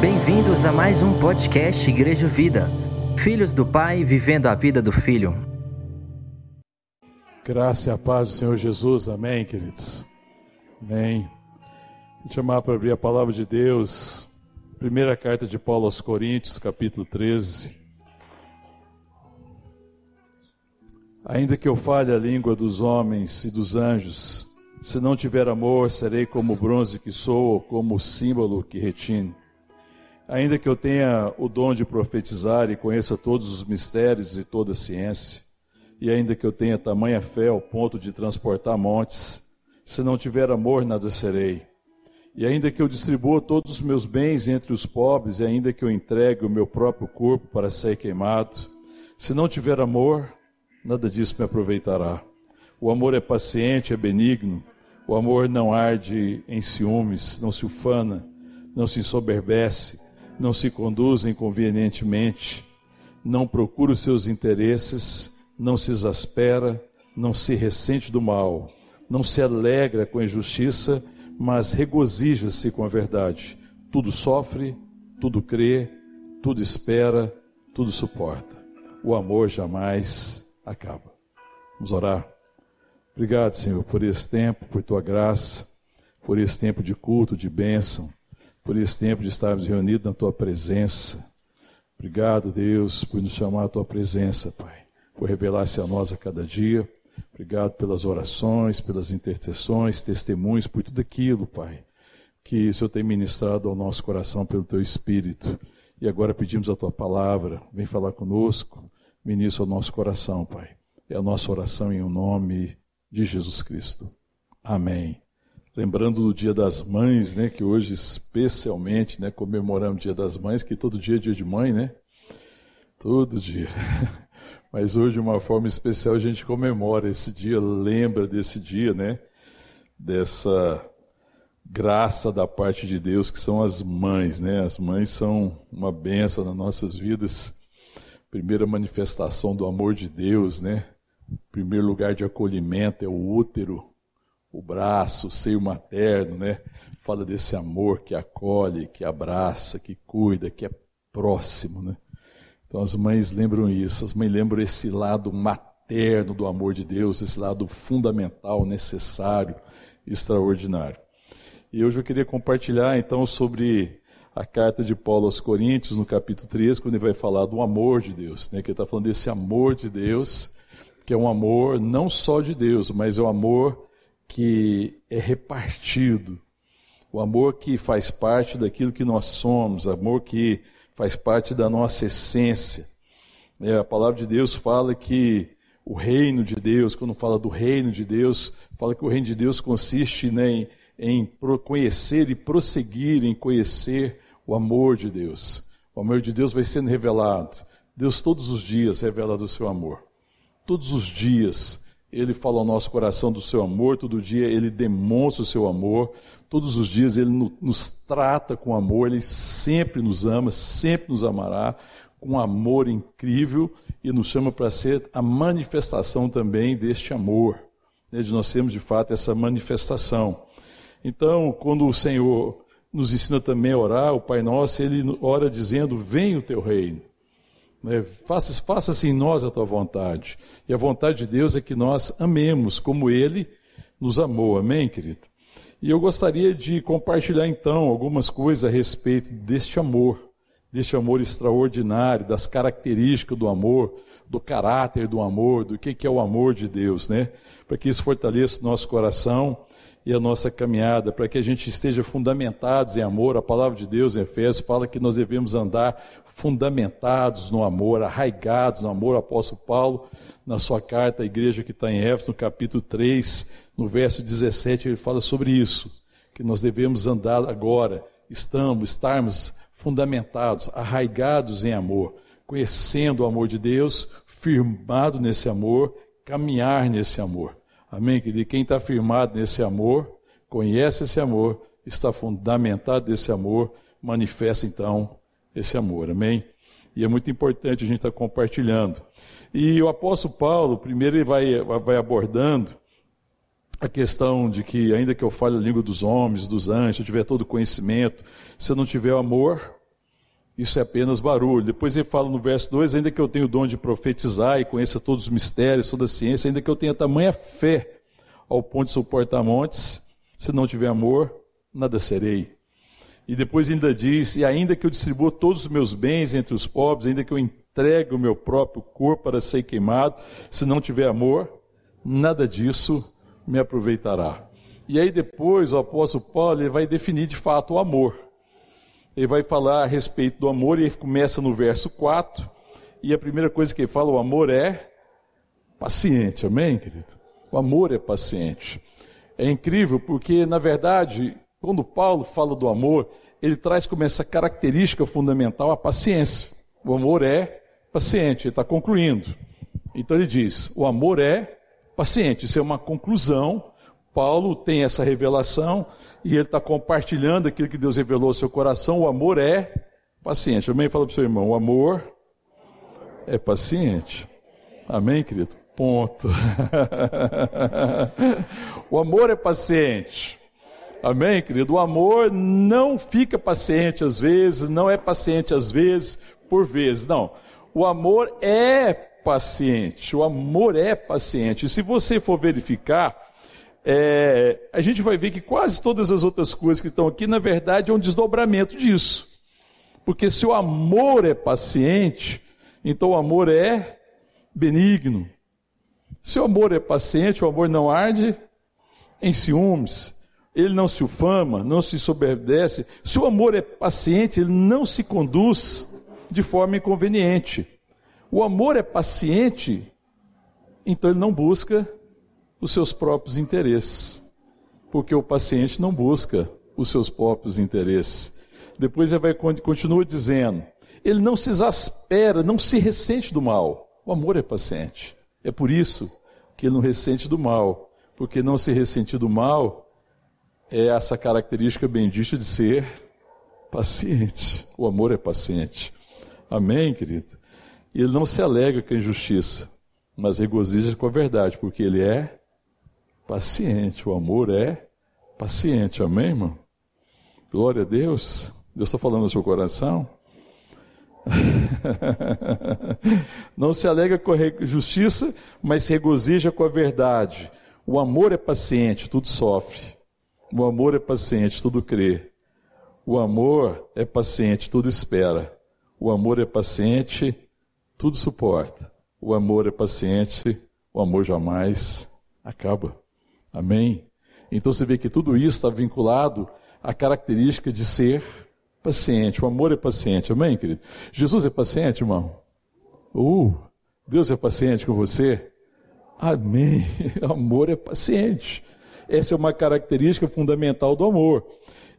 Bem-vindos a mais um podcast Igreja Vida. Filhos do Pai vivendo a vida do Filho. Graça e a paz do Senhor Jesus, amém, queridos. Amém. Vou chamar para abrir a palavra de Deus, primeira carta de Paulo aos Coríntios, capítulo 13. Ainda que eu fale a língua dos homens e dos anjos, se não tiver amor, serei como o bronze que sou, ou como o símbolo que retine. Ainda que eu tenha o dom de profetizar e conheça todos os mistérios e toda a ciência, e ainda que eu tenha tamanha fé ao ponto de transportar montes, se não tiver amor, nada serei. E ainda que eu distribua todos os meus bens entre os pobres, e ainda que eu entregue o meu próprio corpo para ser queimado, se não tiver amor, nada disso me aproveitará. O amor é paciente, é benigno, o amor não arde em ciúmes, não se ufana, não se ensoberbece, não se conduz inconvenientemente, não procura os seus interesses, não se exaspera, não se ressente do mal, não se alegra com a injustiça, mas regozija-se com a verdade. Tudo sofre, tudo crê, tudo espera, tudo suporta. O amor jamais acaba. Vamos orar. Obrigado, Senhor, por esse tempo, por tua graça, por esse tempo de culto, de bênção por esse tempo de estarmos reunidos na tua presença. Obrigado, Deus, por nos chamar à tua presença, Pai, por revelar-se a nós a cada dia. Obrigado pelas orações, pelas intercessões, testemunhos, por tudo aquilo, Pai, que o Senhor tem ministrado ao nosso coração pelo teu Espírito. E agora pedimos a tua palavra, vem falar conosco, ministra ao nosso coração, Pai. É a nossa oração em o nome de Jesus Cristo. Amém. Lembrando do Dia das Mães, né, que hoje especialmente, né, comemoramos o Dia das Mães, que todo dia é dia de mãe, né? Todo dia. Mas hoje, de uma forma especial, a gente comemora esse dia, lembra desse dia, né? Dessa graça da parte de Deus, que são as mães, né? As mães são uma benção nas nossas vidas. Primeira manifestação do amor de Deus, né? Primeiro lugar de acolhimento é o útero o braço, o seio materno, né? Fala desse amor que acolhe, que abraça, que cuida, que é próximo, né? Então as mães lembram isso, as mães lembram esse lado materno do amor de Deus, esse lado fundamental, necessário, extraordinário. E hoje eu queria compartilhar então sobre a carta de Paulo aos Coríntios, no capítulo 3, quando ele vai falar do amor de Deus, né? que ele está falando desse amor de Deus, que é um amor não só de Deus, mas é um amor que é repartido, o amor que faz parte daquilo que nós somos, amor que faz parte da nossa essência. É, a palavra de Deus fala que o reino de Deus, quando fala do reino de Deus, fala que o reino de Deus consiste né, em, em conhecer e prosseguir em conhecer o amor de Deus. O amor de Deus vai sendo revelado. Deus todos os dias revela do seu amor. Todos os dias ele fala ao nosso coração do seu amor, todo dia ele demonstra o seu amor, todos os dias ele nos trata com amor, ele sempre nos ama, sempre nos amará, com um amor incrível e nos chama para ser a manifestação também deste amor, né, de nós sermos de fato essa manifestação. Então, quando o Senhor nos ensina também a orar, o Pai Nosso, ele ora dizendo: Venha o teu reino. Né? Faça-se faça em nós a tua vontade. E a vontade de Deus é que nós amemos como Ele nos amou. Amém, querido? E eu gostaria de compartilhar então algumas coisas a respeito deste amor, deste amor extraordinário, das características do amor, do caráter do amor, do que é o amor de Deus, né? Para que isso fortaleça o nosso coração e a nossa caminhada, para que a gente esteja fundamentados em amor. A palavra de Deus em Efésios fala que nós devemos andar fundamentados no amor, arraigados no amor. O apóstolo Paulo, na sua carta à igreja que está em Éfeso, no capítulo 3, no verso 17, ele fala sobre isso, que nós devemos andar agora, estamos, estarmos fundamentados, arraigados em amor, conhecendo o amor de Deus, firmado nesse amor, caminhar nesse amor. Amém, querido? Quem está firmado nesse amor, conhece esse amor, está fundamentado nesse amor, manifesta então esse amor, amém? E é muito importante a gente estar compartilhando. E o apóstolo Paulo, primeiro ele vai, vai abordando a questão de que, ainda que eu fale a língua dos homens, dos anjos, eu tiver todo conhecimento, se eu não tiver amor, isso é apenas barulho. Depois ele fala no verso 2: ainda que eu tenha o dom de profetizar e conheça todos os mistérios, toda a ciência, ainda que eu tenha tamanha fé ao ponto de suportar montes, se não tiver amor, nada serei. E depois ainda diz: e ainda que eu distribua todos os meus bens entre os pobres, ainda que eu entregue o meu próprio corpo para ser queimado, se não tiver amor, nada disso me aproveitará. E aí depois o apóstolo Paulo ele vai definir de fato o amor. Ele vai falar a respeito do amor e ele começa no verso 4. E a primeira coisa que ele fala, o amor é paciente, amém, querido? O amor é paciente. É incrível porque, na verdade, quando Paulo fala do amor, ele traz como essa característica fundamental a paciência. O amor é paciente, ele está concluindo. Então ele diz: o amor é paciente. Isso é uma conclusão. Paulo tem essa revelação e ele está compartilhando aquilo que Deus revelou ao seu coração. O amor é paciente. Amém? Fala para o seu irmão: o amor é paciente. Amém, querido? Ponto. o amor é paciente. Amém, querido? O amor não fica paciente às vezes, não é paciente às vezes, por vezes. Não. O amor é paciente. O amor é paciente. E se você for verificar, é, a gente vai ver que quase todas as outras coisas que estão aqui, na verdade, é um desdobramento disso. Porque se o amor é paciente, então o amor é benigno. Se o amor é paciente, o amor não arde em ciúmes, ele não se ufama, não se sobredece. Se o amor é paciente, ele não se conduz de forma inconveniente. O amor é paciente, então ele não busca os seus próprios interesses, porque o paciente não busca os seus próprios interesses. Depois ele vai continua dizendo, ele não se exaspera, não se ressente do mal. O amor é paciente. É por isso que ele não ressente do mal, porque não se ressentir do mal é essa característica bendita de ser paciente. O amor é paciente. Amém, querido? Ele não se alega com a injustiça, mas regozija com a verdade, porque ele é paciente. O amor é paciente. Amém, irmão? Glória a Deus. Deus está falando no seu coração. não se alega com a justiça, mas se regozija com a verdade. O amor é paciente, tudo sofre. O amor é paciente, tudo crê. O amor é paciente, tudo espera. O amor é paciente, tudo suporta. O amor é paciente, o amor jamais acaba. Amém? Então você vê que tudo isso está vinculado à característica de ser paciente. O amor é paciente. Amém, querido? Jesus é paciente, irmão? Uh, Deus é paciente com você? Amém. Amor é paciente. Essa é uma característica fundamental do amor.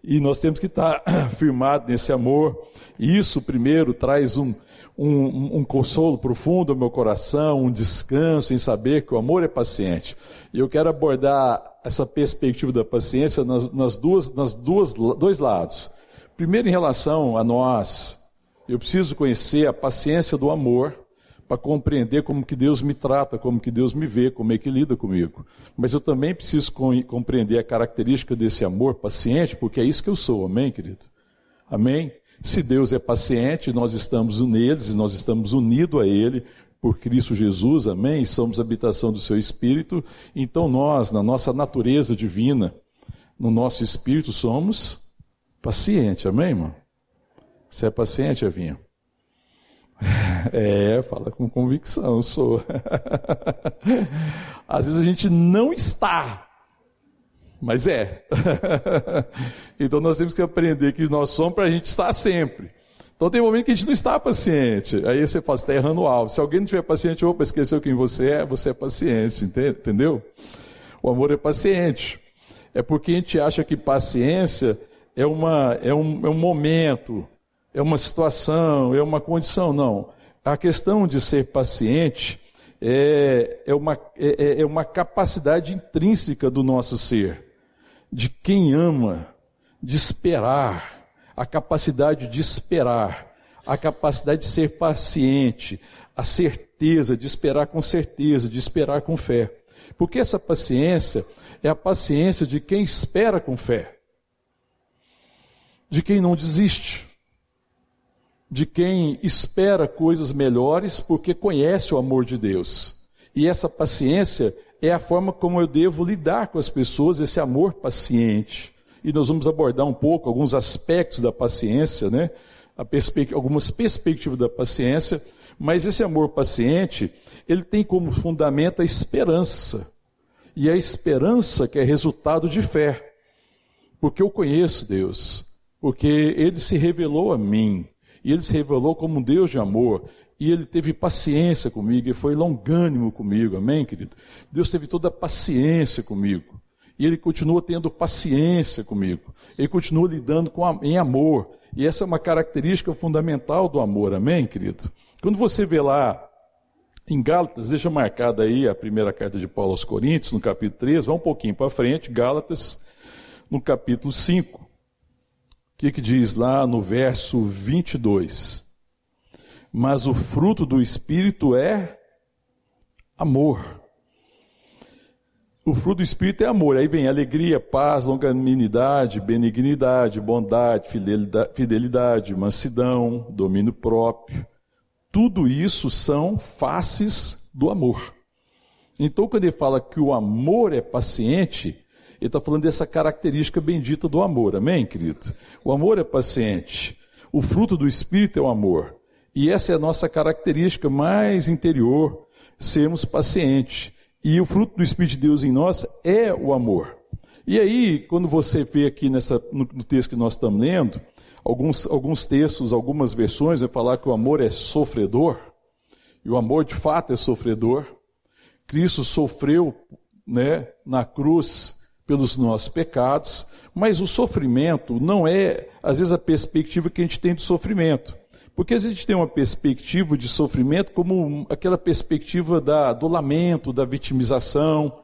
E nós temos que estar firmados nesse amor. Isso, primeiro, traz um, um, um, consolo profundo ao meu coração, um descanso em saber que o amor é paciente. E eu quero abordar essa perspectiva da paciência nas, nas duas, nas duas, dois lados. Primeiro, em relação a nós, eu preciso conhecer a paciência do amor para compreender como que Deus me trata, como que Deus me vê, como é que lida comigo. Mas eu também preciso compreender a característica desse amor paciente, porque é isso que eu sou, amém, querido? Amém? Se Deus é paciente, nós estamos neles, nós estamos unidos a Ele por Cristo Jesus, amém? Somos habitação do Seu Espírito, então nós, na nossa natureza divina, no nosso espírito, somos pacientes, amém, irmão? Você é paciente, Evinha? É, fala com convicção, sou. Às vezes a gente não está, mas é. Então nós temos que aprender que nós somos para a gente estar sempre. Então tem momento que a gente não está paciente. Aí você fala, está errando o alvo. Se alguém não tiver paciente, opa, esqueceu quem você é, você é paciente, entendeu? O amor é paciente. É porque a gente acha que paciência é, uma, é, um, é um momento, é uma situação, é uma condição. Não. A questão de ser paciente é, é, uma, é, é, é uma capacidade intrínseca do nosso ser, de quem ama, de esperar, a capacidade de esperar, a capacidade de ser paciente, a certeza de esperar com certeza, de esperar com fé. Porque essa paciência é a paciência de quem espera com fé, de quem não desiste, de quem espera coisas melhores porque conhece o amor de Deus. E essa paciência é a forma como eu devo lidar com as pessoas, esse amor paciente. E nós vamos abordar um pouco alguns aspectos da paciência, né? Algumas perspectivas da paciência, mas esse amor paciente, ele tem como fundamento a esperança. E a esperança que é resultado de fé. Porque eu conheço Deus, porque ele se revelou a mim, e ele se revelou como um Deus de amor. E ele teve paciência comigo, e foi longânimo comigo, amém, querido? Deus teve toda a paciência comigo. E ele continua tendo paciência comigo. Ele continua lidando com a, em amor. E essa é uma característica fundamental do amor, amém, querido? Quando você vê lá em Gálatas, deixa marcada aí a primeira carta de Paulo aos Coríntios, no capítulo 3, vai um pouquinho para frente, Gálatas, no capítulo 5 que, que diz lá no verso 22? Mas o fruto do Espírito é amor. O fruto do Espírito é amor. Aí vem alegria, paz, longanimidade, benignidade, bondade, fidelidade, fidelidade, mansidão, domínio próprio. Tudo isso são faces do amor. Então, quando ele fala que o amor é paciente, ele está falando dessa característica bendita do amor, amém, querido? O amor é paciente. O fruto do Espírito é o amor. E essa é a nossa característica mais interior, sermos pacientes. E o fruto do Espírito de Deus em nós é o amor. E aí, quando você vê aqui nessa, no, no texto que nós estamos lendo, alguns, alguns textos, algumas versões vai falar que o amor é sofredor, e o amor de fato é sofredor. Cristo sofreu né, na cruz pelos nossos pecados, mas o sofrimento não é, às vezes, a perspectiva que a gente tem de sofrimento. Porque a gente tem uma perspectiva de sofrimento como aquela perspectiva da, do lamento, da vitimização,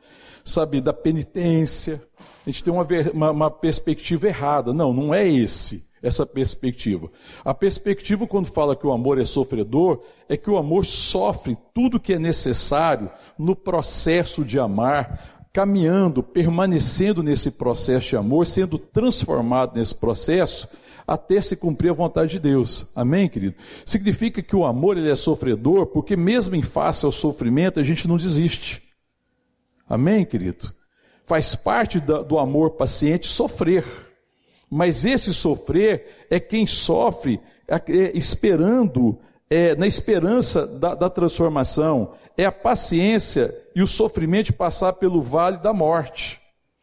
sabe, da penitência. A gente tem uma, uma, uma perspectiva errada. Não, não é esse essa perspectiva. A perspectiva, quando fala que o amor é sofredor, é que o amor sofre tudo que é necessário no processo de amar, caminhando, permanecendo nesse processo de amor, sendo transformado nesse processo até se cumprir a vontade de Deus. Amém, querido? Significa que o amor ele é sofredor, porque mesmo em face ao sofrimento a gente não desiste. Amém, querido? Faz parte do amor paciente sofrer. Mas esse sofrer é quem sofre é, é, esperando, é, na esperança da, da transformação, é a paciência e o sofrimento de passar pelo vale da morte,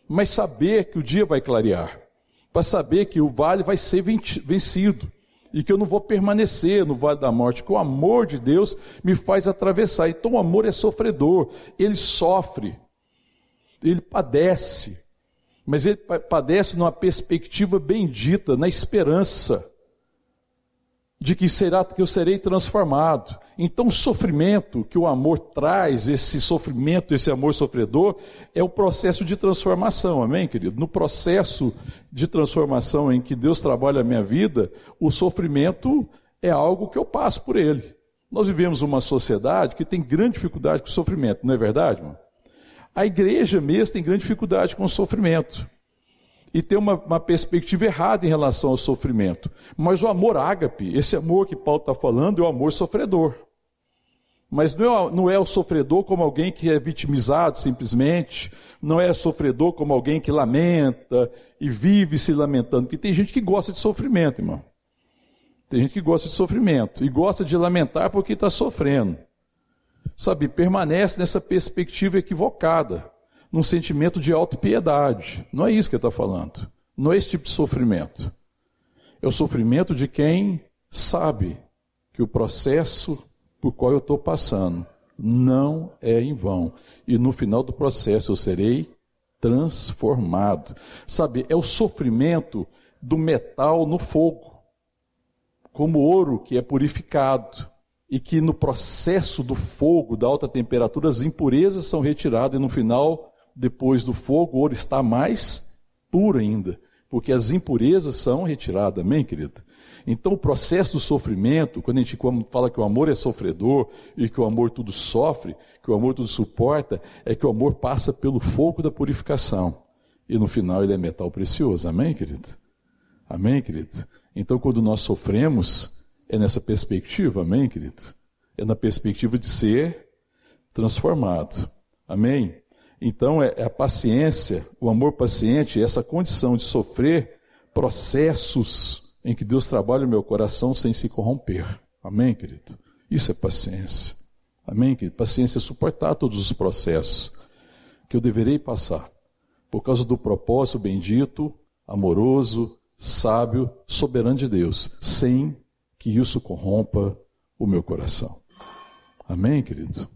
mas saber que o dia vai clarear, para saber que o vale vai ser vencido e que eu não vou permanecer no vale da morte, que o amor de Deus me faz atravessar. Então o amor é sofredor, ele sofre, ele padece, mas ele padece numa perspectiva bendita, na esperança de que será que eu serei transformado. Então, o sofrimento que o amor traz, esse sofrimento, esse amor sofredor, é o processo de transformação, amém, querido? No processo de transformação em que Deus trabalha a minha vida, o sofrimento é algo que eu passo por ele. Nós vivemos uma sociedade que tem grande dificuldade com o sofrimento, não é verdade, irmão? A igreja mesmo tem grande dificuldade com o sofrimento e ter uma, uma, perspectiva errada em relação ao sofrimento. Mas o amor ágape, esse amor que Paulo está falando, é o amor sofredor. Mas não é, não é o sofredor como alguém que é vitimizado simplesmente, não é sofredor como alguém que lamenta e vive se lamentando, porque tem gente que gosta de sofrimento, irmão. Tem gente que gosta de sofrimento e gosta de lamentar porque está sofrendo. Sabe, permanece nessa perspectiva equivocada num sentimento de autopiedade. Não é isso que ele está falando. Não é esse tipo de sofrimento. É o sofrimento de quem sabe que o processo por qual eu estou passando não é em vão. E no final do processo eu serei transformado. Sabe, é o sofrimento do metal no fogo, como ouro que é purificado e que no processo do fogo, da alta temperatura, as impurezas são retiradas e no final depois do fogo, o ouro está mais puro ainda. Porque as impurezas são retiradas, amém, querido? Então, o processo do sofrimento, quando a gente fala que o amor é sofredor e que o amor tudo sofre, que o amor tudo suporta, é que o amor passa pelo fogo da purificação. E no final ele é metal precioso, amém, querido? Amém, querido? Então, quando nós sofremos, é nessa perspectiva, amém, querido? É na perspectiva de ser transformado, amém? Então, é, é a paciência, o amor paciente, essa condição de sofrer processos em que Deus trabalha o meu coração sem se corromper. Amém, querido? Isso é paciência. Amém, querido? Paciência é suportar todos os processos que eu deverei passar, por causa do propósito bendito, amoroso, sábio, soberano de Deus, sem que isso corrompa o meu coração. Amém, querido?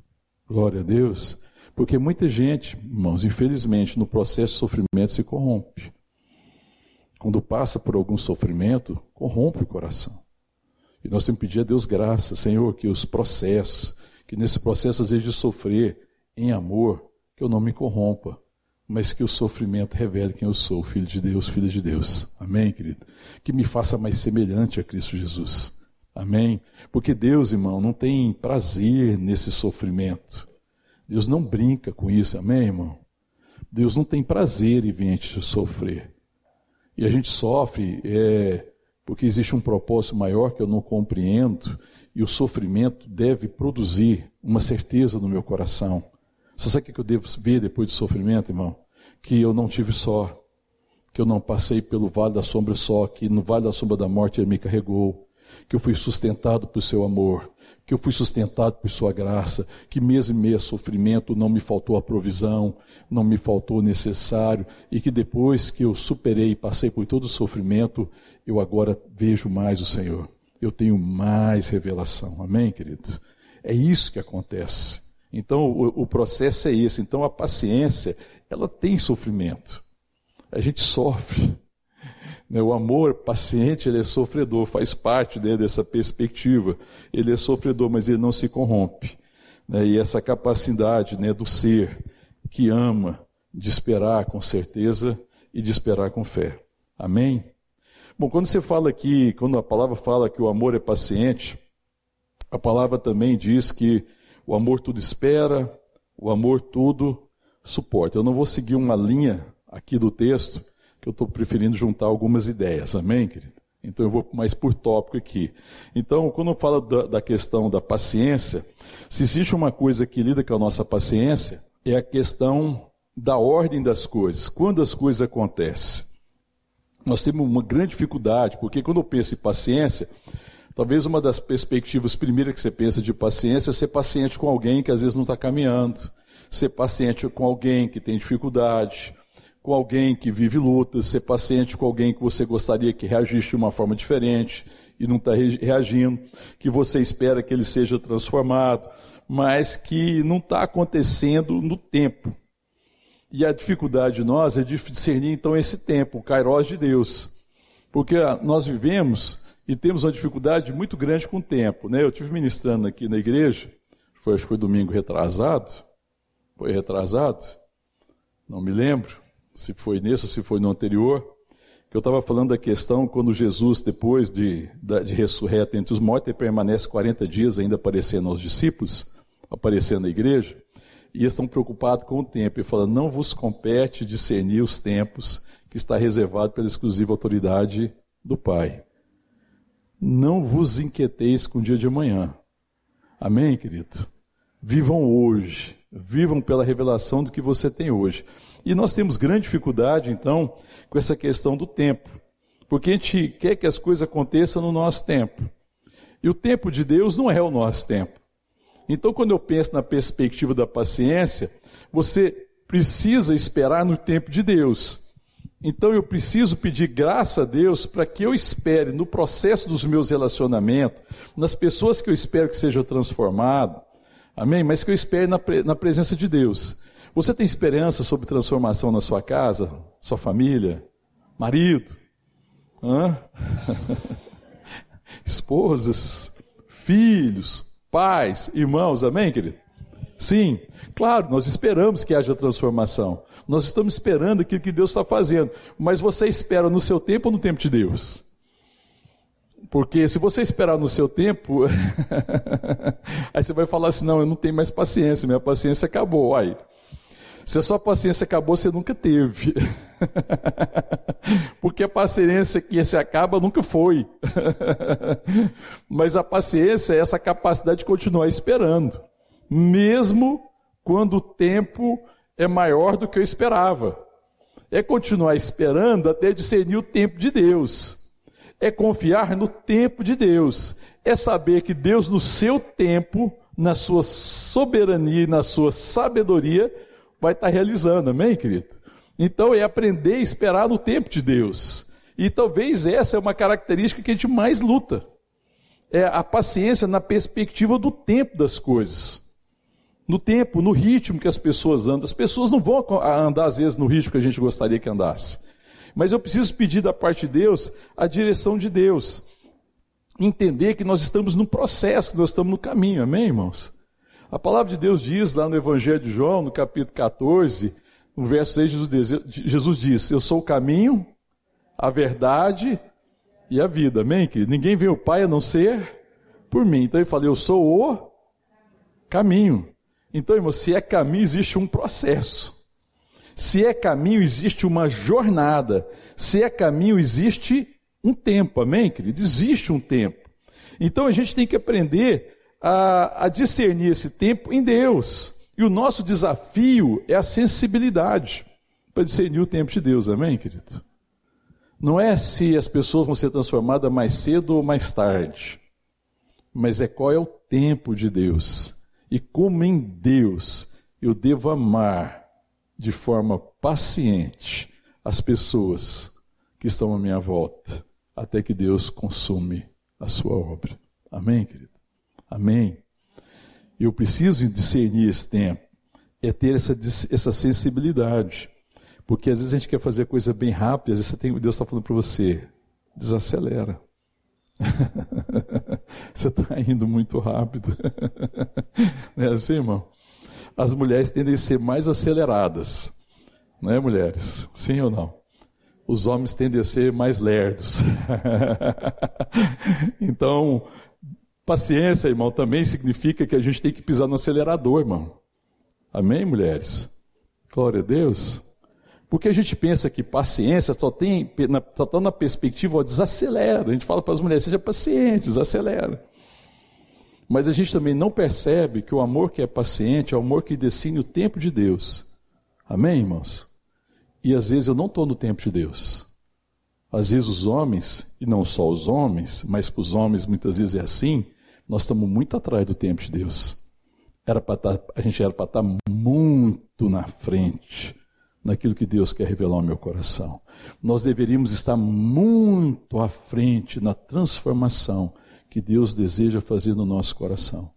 Glória a Deus. Porque muita gente, irmãos, infelizmente, no processo de sofrimento se corrompe quando passa por algum sofrimento, corrompe o coração. E nós temos que pedir a Deus graça, Senhor, que os processos, que nesse processo às vezes de sofrer em amor, que eu não me corrompa, mas que o sofrimento revele quem eu sou, filho de Deus, filho de Deus. Amém, querido? Que me faça mais semelhante a Cristo Jesus. Amém? Porque Deus, irmão, não tem prazer nesse sofrimento. Deus não brinca com isso, amém, irmão? Deus não tem prazer em ver a gente sofrer. E a gente sofre é, porque existe um propósito maior que eu não compreendo, e o sofrimento deve produzir uma certeza no meu coração. Você sabe o que eu devo ver depois do sofrimento, irmão? Que eu não tive só, que eu não passei pelo vale da sombra só, que no vale da sombra da morte ele me carregou, que eu fui sustentado por seu amor, que eu fui sustentado por sua graça, que mesmo em meio a sofrimento não me faltou a provisão, não me faltou o necessário, e que depois que eu superei e passei por todo o sofrimento, eu agora vejo mais o Senhor. Eu tenho mais revelação. Amém, querido? É isso que acontece. Então, o, o processo é esse. Então, a paciência, ela tem sofrimento. A gente sofre. Né, o amor paciente, ele é sofredor, faz parte né, dessa perspectiva. Ele é sofredor, mas ele não se corrompe. Né, e essa capacidade do ser que ama, de esperar com certeza e de esperar com fé. Amém? Bom, quando você fala aqui, quando a palavra fala que o amor é paciente, a palavra também diz que o amor tudo espera, o amor tudo suporta. Eu não vou seguir uma linha aqui do texto, que eu estou preferindo juntar algumas ideias, amém, querido? Então eu vou mais por tópico aqui. Então, quando eu falo da, da, questão da paciência, se existe uma coisa que lida com a nossa paciência, é a questão da ordem das coisas. Quando as coisas acontecem. Nós temos uma grande dificuldade, porque quando eu penso em paciência, talvez uma das perspectivas primeiras que você pensa de paciência é ser paciente com alguém que às vezes não está caminhando, ser paciente com alguém que tem dificuldade, com alguém que vive lutas, ser paciente com alguém que você gostaria que reagisse de uma forma diferente e não está reagindo, que você espera que ele seja transformado, mas que não está acontecendo no tempo. E a dificuldade de nós é discernir então esse tempo, o kairos de Deus. Porque nós vivemos e temos uma dificuldade muito grande com o tempo. Né? Eu estive ministrando aqui na igreja, foi, acho que foi domingo retrasado, foi retrasado, não me lembro, se foi nesse ou se foi no anterior, que eu estava falando da questão quando Jesus, depois de, de ressurreto entre os mortos, ele permanece 40 dias ainda aparecendo aos discípulos, aparecendo na igreja, e estão preocupados com o tempo, e falando, não vos compete discernir os tempos que está reservado pela exclusiva autoridade do Pai. Não vos inquieteis com o dia de amanhã. Amém, querido? Vivam hoje, vivam pela revelação do que você tem hoje. E nós temos grande dificuldade, então, com essa questão do tempo. Porque a gente quer que as coisas aconteçam no nosso tempo. E o tempo de Deus não é o nosso tempo. Então, quando eu penso na perspectiva da paciência, você precisa esperar no tempo de Deus. Então, eu preciso pedir graça a Deus para que eu espere no processo dos meus relacionamentos, nas pessoas que eu espero que sejam transformadas, amém? Mas que eu espere na, na presença de Deus. Você tem esperança sobre transformação na sua casa, sua família, marido, esposas, filhos, pais, irmãos, amém, querido? Sim, claro, nós esperamos que haja transformação. Nós estamos esperando aquilo que Deus está fazendo. Mas você espera no seu tempo ou no tempo de Deus? Porque se você esperar no seu tempo, aí você vai falar assim: não, eu não tenho mais paciência, minha paciência acabou. Aí, se a sua paciência acabou, você nunca teve. Porque a paciência que se acaba nunca foi. Mas a paciência é essa capacidade de continuar esperando, mesmo quando o tempo é maior do que eu esperava. É continuar esperando até discernir o tempo de Deus. É confiar no tempo de Deus. É saber que Deus, no seu tempo, na sua soberania e na sua sabedoria, vai estar realizando, amém, querido? Então é aprender a esperar no tempo de Deus. E talvez essa é uma característica que a gente mais luta. É a paciência na perspectiva do tempo das coisas. No tempo, no ritmo que as pessoas andam. As pessoas não vão andar, às vezes, no ritmo que a gente gostaria que andasse. Mas eu preciso pedir da parte de Deus a direção de Deus. Entender que nós estamos no processo, que nós estamos no caminho, amém, irmãos? A palavra de Deus diz lá no Evangelho de João, no capítulo 14, no verso 6, Jesus diz, Jesus diz Eu sou o caminho, a verdade e a vida. Amém, querido? Ninguém vê o Pai a não ser por mim. Então ele fala: Eu sou o caminho. Então, irmão, se é caminho, existe um processo. Se é caminho, existe uma jornada. Se é caminho, existe um tempo. Amém, querido? Existe um tempo. Então a gente tem que aprender a, a discernir esse tempo em Deus. E o nosso desafio é a sensibilidade para discernir o tempo de Deus, amém, querido? Não é se as pessoas vão ser transformadas mais cedo ou mais tarde, mas é qual é o tempo de Deus e como em Deus eu devo amar de forma paciente as pessoas que estão à minha volta, até que Deus consume a sua obra. Amém, querido? Amém? Eu preciso discernir esse tempo, é ter essa, essa sensibilidade. Porque às vezes a gente quer fazer coisa bem rápida, às vezes tem, Deus está falando para você, desacelera. você está indo muito rápido. Não é assim, irmão? As mulheres tendem a ser mais aceleradas, não é, mulheres? Sim ou não? Os homens tendem a ser mais lerdos. então, Paciência, irmão, também significa que a gente tem que pisar no acelerador, irmão. Amém, mulheres? Glória a Deus. Porque a gente pensa que paciência só tem só está na perspectiva, ó, desacelera. A gente fala para as mulheres, seja paciente, desacelera. Mas a gente também não percebe que o amor que é paciente é o amor que decide o tempo de Deus. Amém, irmãos? E às vezes eu não estou no tempo de Deus. Às vezes os homens, e não só os homens, mas para os homens muitas vezes é assim, nós estamos muito atrás do tempo de Deus. Era estar, tá, a gente era para estar tá muito na frente naquilo que Deus quer revelar ao meu coração. Nós deveríamos estar muito à frente na transformação que Deus deseja fazer no nosso coração.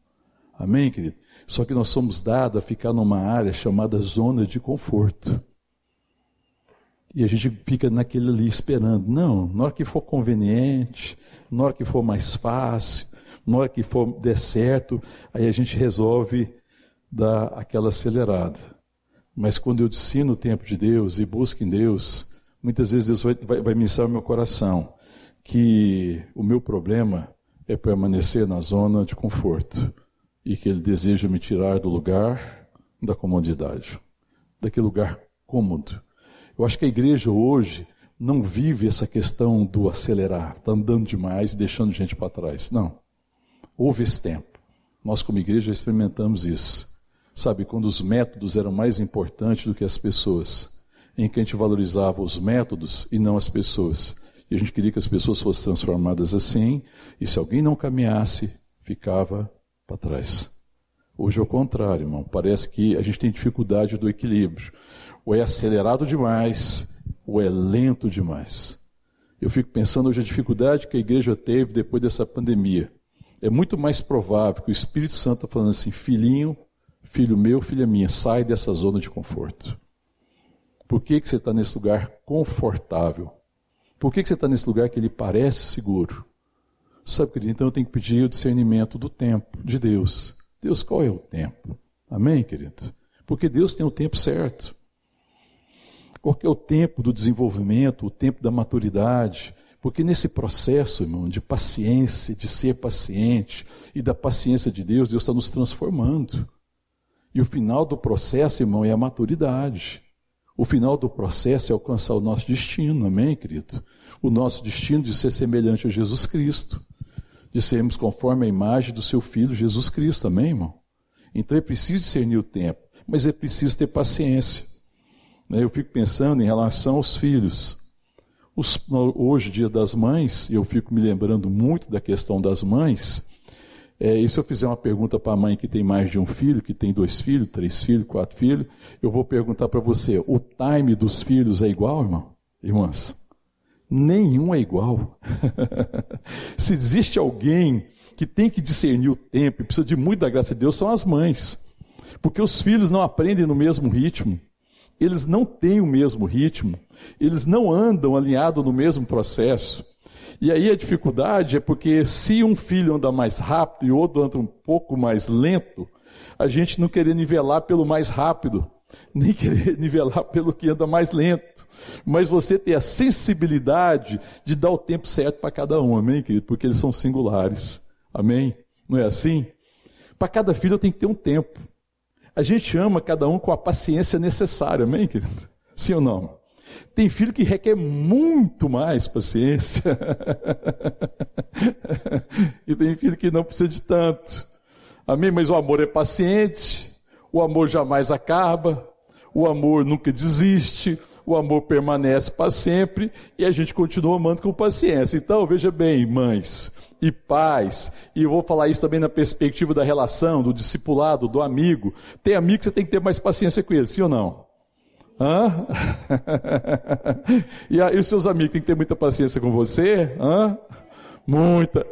Amém, querido? Só que nós somos dados a ficar numa área chamada zona de conforto. E a gente fica naquele ali esperando. Não, na hora que for conveniente, na hora que for mais fácil, na hora que for der certo, aí a gente resolve dar aquela acelerada. Mas quando eu ensino o tempo de Deus e busco em Deus, muitas vezes Deus vai, vai, vai ministrar no meu coração que o meu problema é permanecer na zona de conforto e que Ele deseja me tirar do lugar da comodidade, daquele lugar cômodo. Eu acho que a igreja hoje não vive essa questão do acelerar, tá andando demais e deixando gente para trás. Não. Houve esse tempo. Nós, como igreja, experimentamos isso. Sabe, quando os métodos eram mais importantes do que as pessoas, em que a gente valorizava os métodos e não as pessoas. E a gente queria que as pessoas fossem transformadas assim, e se alguém não caminhasse, ficava para trás. Hoje é o contrário, irmão. Parece que a gente tem dificuldade do equilíbrio. Ou é acelerado demais, ou é lento demais. Eu fico pensando hoje a dificuldade que a igreja teve depois dessa pandemia é muito mais provável que o Espírito Santo está falando assim: filhinho, filho meu, filha minha, sai dessa zona de conforto. Por que, que você está nesse lugar confortável? Por que, que você está nesse lugar que ele parece seguro? Sabe, querido? Então eu tenho que pedir o discernimento do tempo de Deus. Deus, qual é o tempo? Amém, querido? Porque Deus tem o tempo certo. Qual é o tempo do desenvolvimento, o tempo da maturidade? Porque nesse processo, irmão, de paciência, de ser paciente e da paciência de Deus, Deus está nos transformando. E o final do processo, irmão, é a maturidade. O final do processo é alcançar o nosso destino, amém, querido? O nosso destino de ser semelhante a Jesus Cristo, de sermos conforme a imagem do seu Filho Jesus Cristo, amém, irmão? Então é preciso discernir o tempo, mas é preciso ter paciência. Né? Eu fico pensando em relação aos filhos. Os, hoje, dia das mães, eu fico me lembrando muito da questão das mães. É, e se eu fizer uma pergunta para a mãe que tem mais de um filho, que tem dois filhos, três filhos, quatro filhos, eu vou perguntar para você: o time dos filhos é igual, irmão? Irmãs? Nenhum é igual. se existe alguém que tem que discernir o tempo e precisa de muita graça de Deus, são as mães. Porque os filhos não aprendem no mesmo ritmo eles não têm o mesmo ritmo, eles não andam alinhados no mesmo processo. E aí a dificuldade é porque se um filho anda mais rápido e outro anda um pouco mais lento, a gente não querer nivelar pelo mais rápido, nem querer nivelar pelo que anda mais lento. Mas você ter a sensibilidade de dar o tempo certo para cada um, amém, querido? Porque eles são singulares, amém? Não é assim? Para cada filho tem que ter um tempo. A gente ama cada um com a paciência necessária, amém, querido? Sim ou não? Tem filho que requer muito mais paciência. e tem filho que não precisa de tanto. Amém? Mas o amor é paciente, o amor jamais acaba, o amor nunca desiste, o amor permanece para sempre e a gente continua amando com paciência. Então, veja bem, mães e pais, e eu vou falar isso também na perspectiva da relação, do discipulado, do amigo. Tem amigo que você tem que ter mais paciência com ele, sim ou não? Hã? e, os seus amigos têm que ter muita paciência com você? Hã? Muita.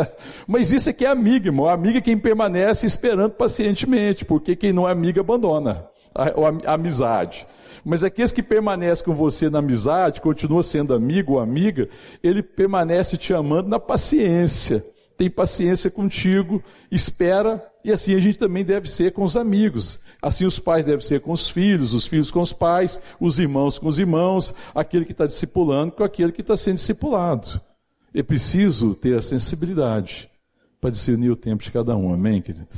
Mas isso aqui é amigo, irmão. Amiga é quem permanece esperando pacientemente, porque quem não é amigo abandona a, a amizade. Mas aqueles que permanecem com você na amizade, continua sendo amigo ou amiga, ele permanece te amando na paciência. Tem paciência contigo, espera, e assim a gente também deve ser com os amigos. Assim os pais devem ser com os filhos, os filhos com os pais, os irmãos com os irmãos, aquele que está discipulando com aquele que está sendo discipulado. É preciso ter a sensibilidade para discernir o tempo de cada um, amém, querido?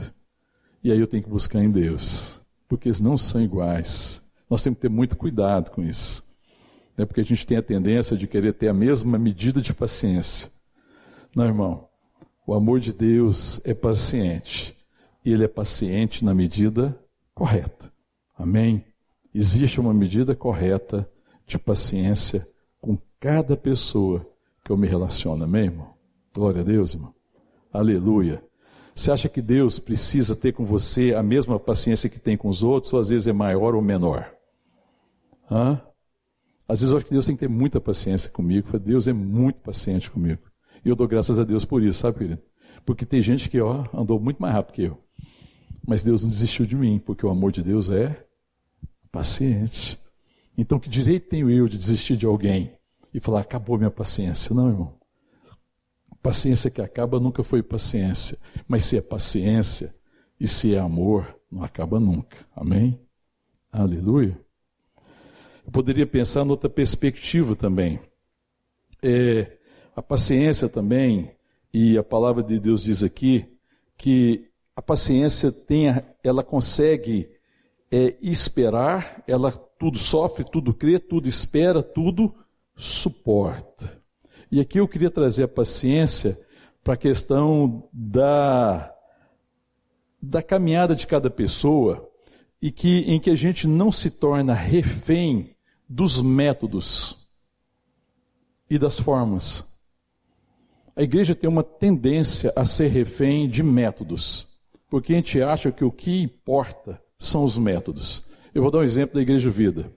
E aí eu tenho que buscar em Deus, porque eles não são iguais. Nós temos que ter muito cuidado com isso. Né? Porque a gente tem a tendência de querer ter a mesma medida de paciência. Não, irmão. O amor de Deus é paciente. E ele é paciente na medida correta. Amém? Existe uma medida correta de paciência com cada pessoa que eu me relaciono. Amém, irmão? Glória a Deus, irmão. Aleluia. Você acha que Deus precisa ter com você a mesma paciência que tem com os outros, ou às vezes é maior ou menor? Hã? Às vezes eu acho que Deus tem que ter muita paciência comigo. Deus é muito paciente comigo. E eu dou graças a Deus por isso, sabe, querido? Porque tem gente que ó, andou muito mais rápido que eu. Mas Deus não desistiu de mim, porque o amor de Deus é paciente. Então, que direito tenho eu de desistir de alguém e falar, acabou minha paciência? Não, irmão. Paciência que acaba nunca foi paciência. Mas se é paciência e se é amor, não acaba nunca. Amém? Aleluia. Eu poderia pensar noutra perspectiva também. É, a paciência também, e a palavra de Deus diz aqui, que a paciência tem, ela consegue é, esperar, ela tudo sofre, tudo crê, tudo espera, tudo suporta. E aqui eu queria trazer a paciência para a questão da, da caminhada de cada pessoa e que em que a gente não se torna refém dos métodos e das formas. A igreja tem uma tendência a ser refém de métodos, porque a gente acha que o que importa são os métodos. Eu vou dar um exemplo da Igreja Vida.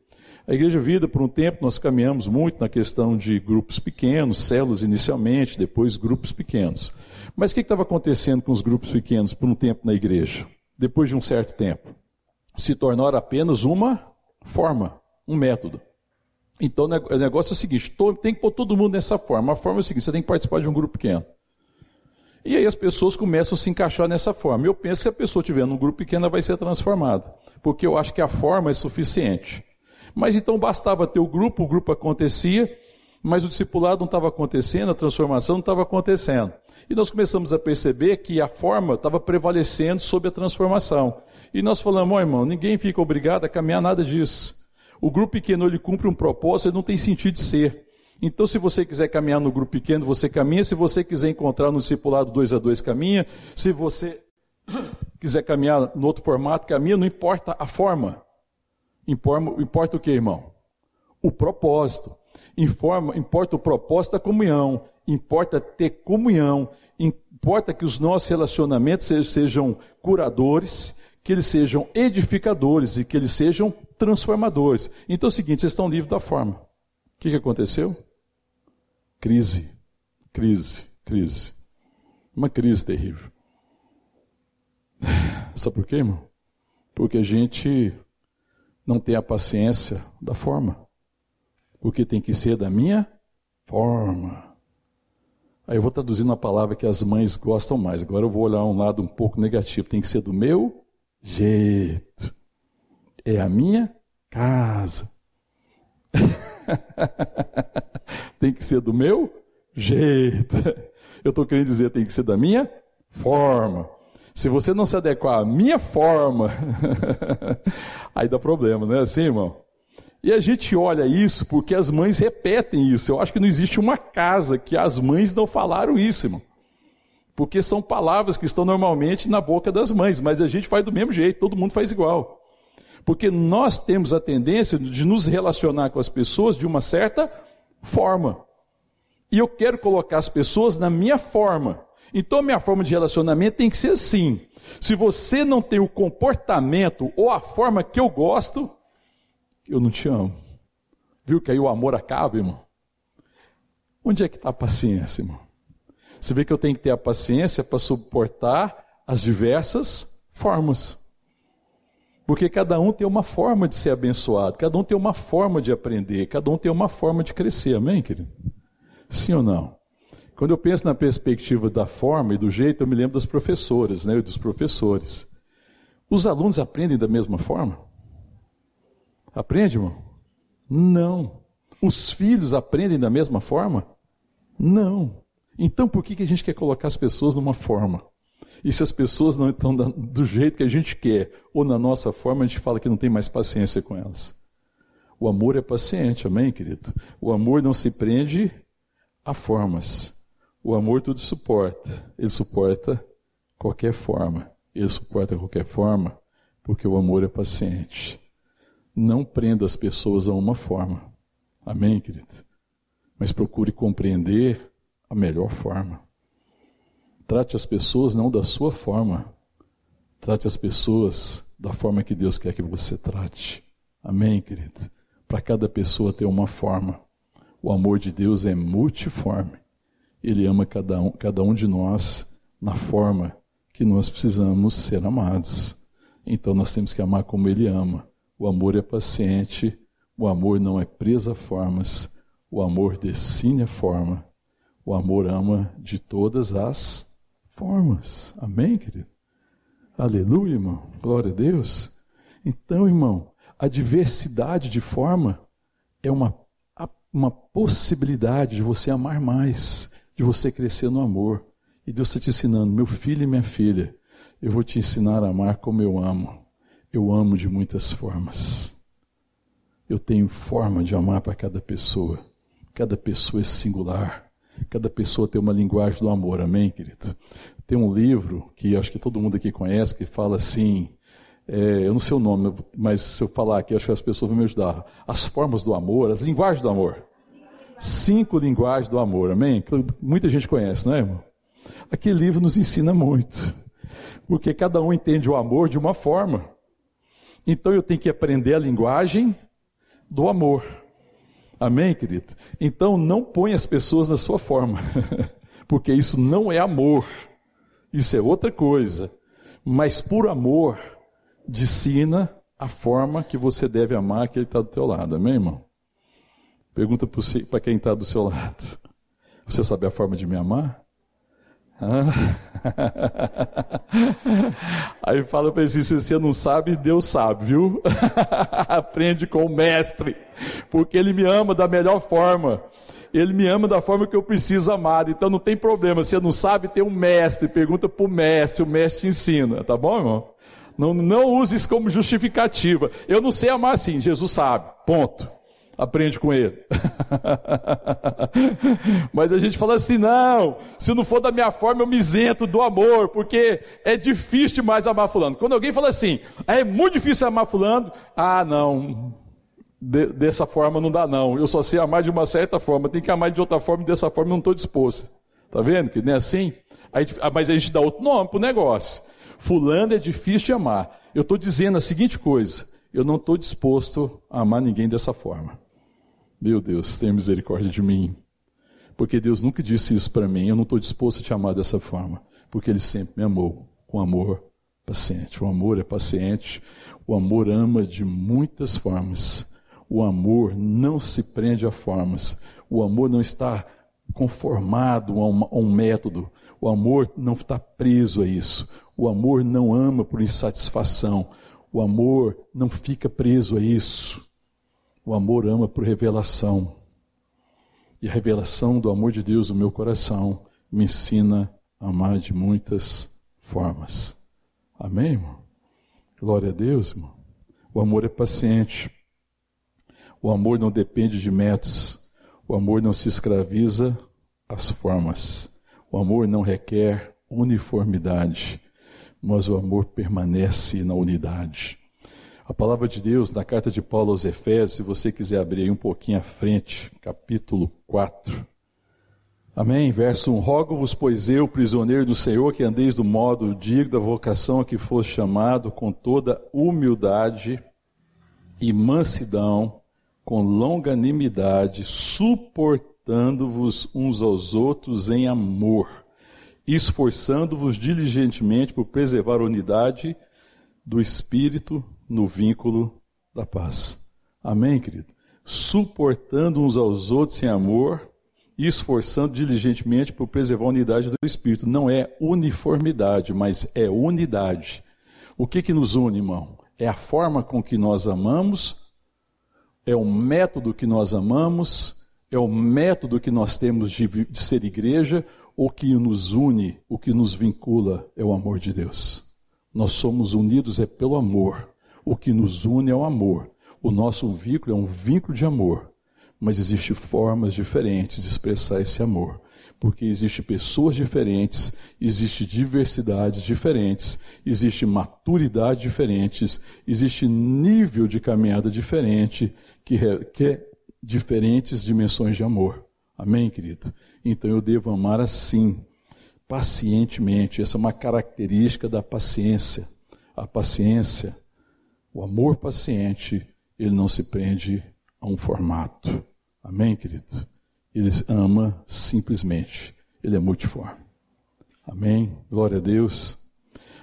A Igreja Vida, por um tempo, nós caminhamos muito na questão de grupos pequenos, células inicialmente, depois grupos pequenos. Mas o que estava acontecendo com os grupos pequenos por um tempo na igreja? Depois de um certo tempo? Se tornaram apenas uma forma um método. Então o negócio é o seguinte: tem que pôr todo mundo nessa forma. A forma é o seguinte: você tem que participar de um grupo pequeno. E aí as pessoas começam a se encaixar nessa forma. Eu penso que se a pessoa estiver num grupo pequeno, ela vai ser transformada. Porque eu acho que a forma é suficiente. Mas então bastava ter o grupo, o grupo acontecia, mas o discipulado não estava acontecendo, a transformação não estava acontecendo. E nós começamos a perceber que a forma estava prevalecendo sobre a transformação. E nós falamos, oh, irmão, ninguém fica obrigado a caminhar nada disso. O grupo pequeno ele cumpre um propósito, ele não tem sentido de ser. Então, se você quiser caminhar no grupo pequeno, você caminha. Se você quiser encontrar no discipulado dois a dois, caminha. Se você quiser caminhar no outro formato, caminha. Não importa a forma. Importa, importa o que, irmão? O propósito. Informa, importa o propósito da comunhão. Importa ter comunhão. Importa que os nossos relacionamentos sejam curadores, que eles sejam edificadores e que eles sejam transformadores. Então é o seguinte: vocês estão livres da forma. O que, que aconteceu? Crise, crise, crise. Uma crise terrível. Sabe por quê, irmão? Porque a gente não tem a paciência da forma. Porque tem que ser da minha forma. Aí eu vou traduzindo uma palavra que as mães gostam mais. Agora eu vou olhar um lado um pouco negativo. Tem que ser do meu jeito. É a minha casa. tem que ser do meu jeito. Eu estou querendo dizer, tem que ser da minha forma. Se você não se adequar à minha forma, aí dá problema, não é assim, irmão? E a gente olha isso porque as mães repetem isso. Eu acho que não existe uma casa que as mães não falaram isso, irmão. Porque são palavras que estão normalmente na boca das mães, mas a gente faz do mesmo jeito, todo mundo faz igual. Porque nós temos a tendência de nos relacionar com as pessoas de uma certa forma. E eu quero colocar as pessoas na minha forma. Então, minha forma de relacionamento tem que ser assim. Se você não tem o comportamento ou a forma que eu gosto, eu não te amo. Viu que aí o amor acaba, irmão? Onde é que está a paciência, irmão? Você vê que eu tenho que ter a paciência para suportar as diversas formas. Porque cada um tem uma forma de ser abençoado, cada um tem uma forma de aprender, cada um tem uma forma de crescer, amém, querido? Sim ou não? Quando eu penso na perspectiva da forma e do jeito, eu me lembro das professoras, né, e dos professores. Os alunos aprendem da mesma forma? Aprende, irmão? Não. Os filhos aprendem da mesma forma? Não. Então por que, que a gente quer colocar as pessoas numa forma? E se as pessoas não estão do jeito que a gente quer, ou na nossa forma, a gente fala que não tem mais paciência com elas. O amor é paciente, amém, querido? O amor não se prende a formas. O amor tudo suporta. Ele suporta qualquer forma. Ele suporta qualquer forma porque o amor é paciente. Não prenda as pessoas a uma forma. Amém, querido? Mas procure compreender a melhor forma. Trate as pessoas não da sua forma. Trate as pessoas da forma que Deus quer que você trate. Amém, querido? Para cada pessoa ter uma forma. O amor de Deus é multiforme. Ele ama cada um, cada um de nós na forma que nós precisamos ser amados. Então nós temos que amar como Ele ama. O amor é paciente, o amor não é preso a formas, o amor decine a forma, o amor ama de todas as formas. Amém, querido? Aleluia, irmão. Glória a Deus. Então, irmão, a diversidade de forma é uma uma possibilidade de você amar mais, de você crescer no amor. E Deus está te ensinando, meu filho e minha filha, eu vou te ensinar a amar como eu amo. Eu amo de muitas formas. Eu tenho forma de amar para cada pessoa. Cada pessoa é singular. Cada pessoa tem uma linguagem do amor, amém, querido? Tem um livro que acho que todo mundo aqui conhece que fala assim: é, eu não sei o nome, mas se eu falar aqui, acho que as pessoas vão me ajudar. As formas do amor, as linguagens do amor. Cinco linguagens do amor, amém? Muita gente conhece, não é, irmão? Aquele livro nos ensina muito, porque cada um entende o amor de uma forma. Então eu tenho que aprender a linguagem do amor. Amém, querido? Então não põe as pessoas na sua forma, porque isso não é amor, isso é outra coisa. Mas por amor, ensina a forma que você deve amar que ele está do teu lado. Amém, irmão? Pergunta para quem está do seu lado. Você sabe a forma de me amar? Aí fala para ele assim: se você não sabe, Deus sabe, viu? Aprende com o mestre, porque ele me ama da melhor forma. Ele me ama da forma que eu preciso amar, então não tem problema. Se você não sabe, tem um mestre, pergunta para o mestre, o mestre te ensina, tá bom, irmão? Não, não use isso como justificativa. Eu não sei amar assim, Jesus sabe, ponto. Aprende com ele. Mas a gente fala assim: não, se não for da minha forma, eu me isento do amor, porque é difícil demais amar Fulano. Quando alguém fala assim, é muito difícil amar Fulano, ah, não, de, dessa forma não dá, não. Eu só sei amar de uma certa forma, tem que amar de outra forma e dessa forma eu não estou disposto. Tá vendo que não é assim? Aí, mas a gente dá outro nome para o negócio. Fulano é difícil de amar. Eu estou dizendo a seguinte coisa: eu não estou disposto a amar ninguém dessa forma. Meu Deus, tenha misericórdia de mim. Porque Deus nunca disse isso para mim. Eu não estou disposto a te amar dessa forma. Porque Ele sempre me amou com amor paciente. O amor é paciente. O amor ama de muitas formas. O amor não se prende a formas. O amor não está conformado a um, a um método. O amor não está preso a isso. O amor não ama por insatisfação. O amor não fica preso a isso. O amor ama por revelação. E a revelação do amor de Deus no meu coração me ensina a amar de muitas formas. Amém, irmão? Glória a Deus, irmão. O amor é paciente. O amor não depende de métodos. O amor não se escraviza às formas. O amor não requer uniformidade, mas o amor permanece na unidade. A palavra de Deus, na carta de Paulo aos Efésios, se você quiser abrir aí um pouquinho à frente, capítulo 4. Amém? Verso 1: Rogo-vos, pois eu, prisioneiro do Senhor, que andeis do modo digno da vocação a que foste chamado, com toda humildade e mansidão, com longanimidade, suportando-vos uns aos outros em amor, esforçando-vos diligentemente por preservar a unidade do Espírito no vínculo da paz. Amém, querido? Suportando uns aos outros em amor e esforçando diligentemente por preservar a unidade do Espírito. Não é uniformidade, mas é unidade. O que, que nos une, irmão? É a forma com que nós amamos, é o método que nós amamos, é o método que nós temos de, de ser igreja, o que nos une, o que nos vincula é o amor de Deus. Nós somos unidos é pelo amor. O que nos une é o amor. O nosso vínculo é um vínculo de amor. Mas existem formas diferentes de expressar esse amor. Porque existem pessoas diferentes, existe diversidades diferentes, existe maturidade diferentes, existe nível de caminhada diferente que requer diferentes dimensões de amor. Amém, querido? Então eu devo amar assim, pacientemente. Essa é uma característica da paciência. A paciência o amor paciente, ele não se prende a um formato. Amém, querido? Ele ama simplesmente. Ele é multiforme. Amém? Glória a Deus.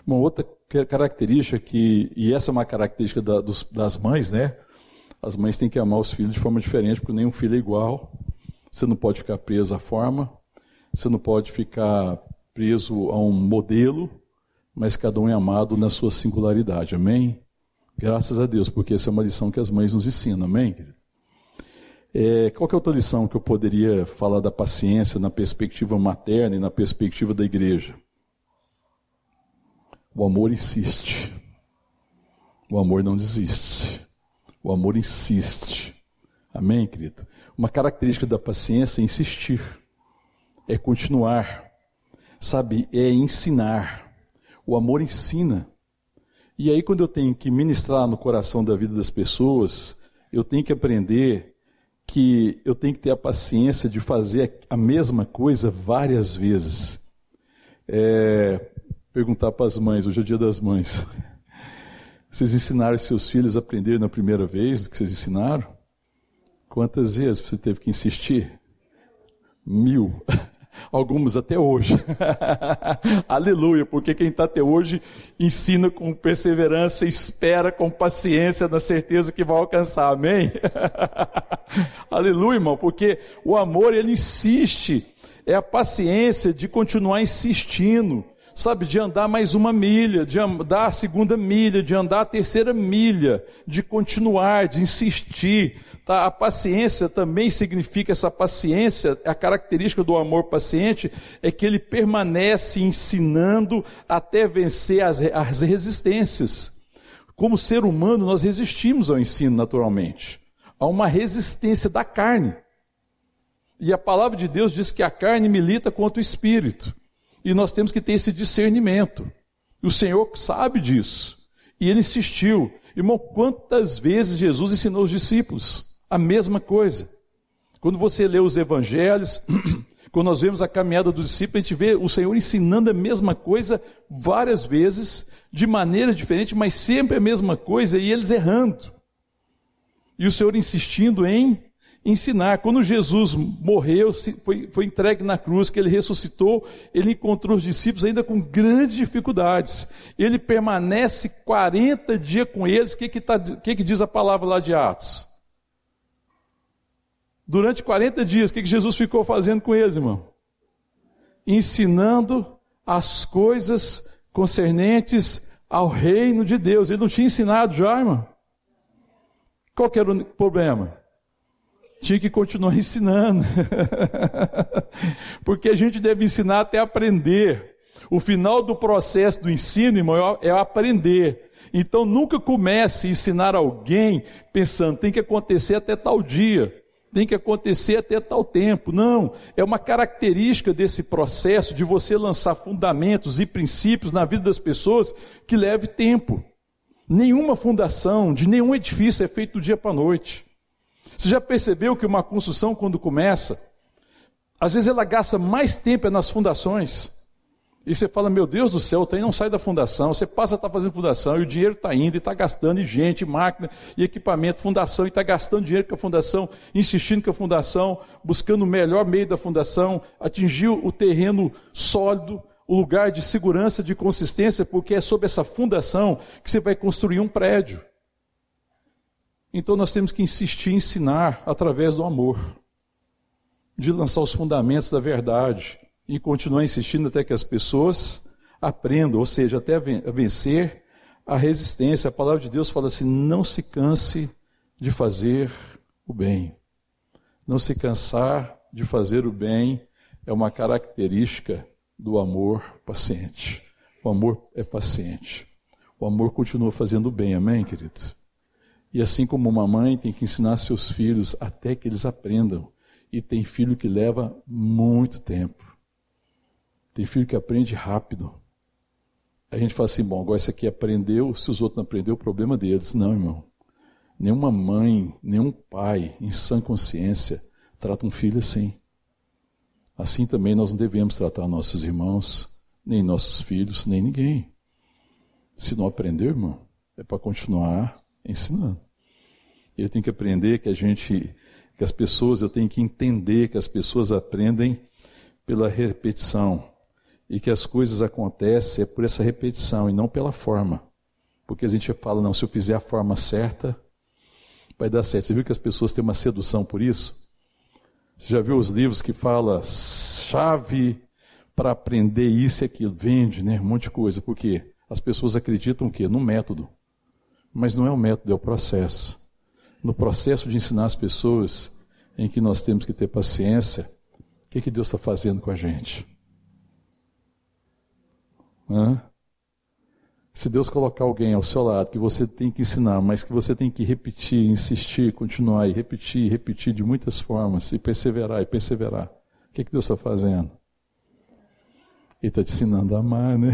Uma outra característica que, e essa é uma característica da, dos, das mães, né? As mães têm que amar os filhos de forma diferente, porque nenhum filho é igual. Você não pode ficar preso à forma, você não pode ficar preso a um modelo, mas cada um é amado na sua singularidade. Amém? Graças a Deus, porque essa é uma lição que as mães nos ensinam, amém? É, qual que é outra lição que eu poderia falar da paciência na perspectiva materna e na perspectiva da igreja? O amor insiste. O amor não desiste. O amor insiste. Amém, querido? Uma característica da paciência é insistir, é continuar, sabe? É ensinar. O amor ensina. E aí, quando eu tenho que ministrar no coração da vida das pessoas, eu tenho que aprender que eu tenho que ter a paciência de fazer a mesma coisa várias vezes. É, perguntar para as mães, hoje é o dia das mães. Vocês ensinaram seus filhos a aprender na primeira vez do que vocês ensinaram? Quantas vezes você teve que insistir? Mil. alguns até hoje. Aleluia, porque quem está até hoje ensina com perseverança, espera com paciência, na certeza que vai alcançar, amém? Aleluia, irmão, porque o amor ele insiste, É a paciência de continuar insistindo, sabe, de andar mais uma milha, de andar a segunda milha, de andar a terceira milha, de continuar, de insistir. Tá? A paciência também significa essa paciência, a característica do amor paciente é que ele permanece ensinando até vencer as, as resistências. Como ser humano, nós resistimos ao ensino naturalmente. Há uma resistência da carne. E a palavra de Deus diz que a carne milita contra o espírito. E nós temos que ter esse discernimento. O Senhor sabe disso. E ele insistiu. Irmão, quantas vezes Jesus ensinou os discípulos a mesma coisa? Quando você lê os evangelhos, quando nós vemos a caminhada do discípulo, a gente vê o Senhor ensinando a mesma coisa várias vezes, de maneira diferente, mas sempre a mesma coisa, e eles errando. E o Senhor insistindo em ensinar. Quando Jesus morreu, foi, foi entregue na cruz, que ele ressuscitou, ele encontrou os discípulos ainda com grandes dificuldades. Ele permanece 40 dias com eles. O que, que, tá, que, que diz a palavra lá de Atos? Durante 40 dias, o que, que Jesus ficou fazendo com eles, irmão? Ensinando as coisas concernentes ao reino de Deus. Ele não tinha ensinado já, irmão? Qual que era o problema? Tinha que continuar ensinando. Porque a gente deve ensinar até aprender. O final do processo do ensino, irmão, é aprender. Então nunca comece a ensinar alguém pensando, tem que acontecer até tal dia, tem que acontecer até tal tempo. Não, é uma característica desse processo de você lançar fundamentos e princípios na vida das pessoas que leve tempo. Nenhuma fundação de nenhum edifício é feito do dia para a noite. Você já percebeu que uma construção, quando começa, às vezes ela gasta mais tempo nas fundações. E você fala, meu Deus do céu, o trem não sai da fundação. Você passa a estar tá fazendo fundação e o dinheiro está indo e está gastando, e gente, máquina e equipamento, fundação, e está gastando dinheiro com a fundação, insistindo com a fundação, buscando o melhor meio da fundação, atingiu o terreno sólido, o lugar de segurança, de consistência, porque é sobre essa fundação que você vai construir um prédio. Então nós temos que insistir em ensinar através do amor, de lançar os fundamentos da verdade e continuar insistindo até que as pessoas aprendam, ou seja, até vencer a resistência. A palavra de Deus fala assim: não se canse de fazer o bem. Não se cansar de fazer o bem é uma característica do amor paciente. O amor é paciente. O amor continua fazendo o bem, amém, querido? E assim como uma mãe tem que ensinar seus filhos até que eles aprendam. E tem filho que leva muito tempo. Tem filho que aprende rápido. A gente fala assim, bom, agora esse aqui aprendeu, se os outros não aprenderam, o problema deles. Não, irmão. Nenhuma mãe, nenhum pai, em sã consciência, trata um filho assim. Assim também nós não devemos tratar nossos irmãos, nem nossos filhos, nem ninguém. Se não aprender, irmão, é para continuar ensinando. Eu tenho que aprender que a gente, que as pessoas, eu tenho que entender que as pessoas aprendem pela repetição e que as coisas acontecem é por essa repetição e não pela forma. Porque a gente fala, não, se eu fizer a forma certa, vai dar certo. Você viu que as pessoas têm uma sedução por isso? Você já viu os livros que fala chave para aprender isso e aquilo? Vende, né? Um monte de coisa. Por quê? As pessoas acreditam o quê? No método. Mas não é o método, é o processo. No processo de ensinar as pessoas em que nós temos que ter paciência, o que, que Deus está fazendo com a gente? Hã? Se Deus colocar alguém ao seu lado que você tem que ensinar, mas que você tem que repetir, insistir, continuar e repetir, repetir de muitas formas, e perseverar e perseverar, o que, que Deus está fazendo? Ele está te ensinando a amar, né?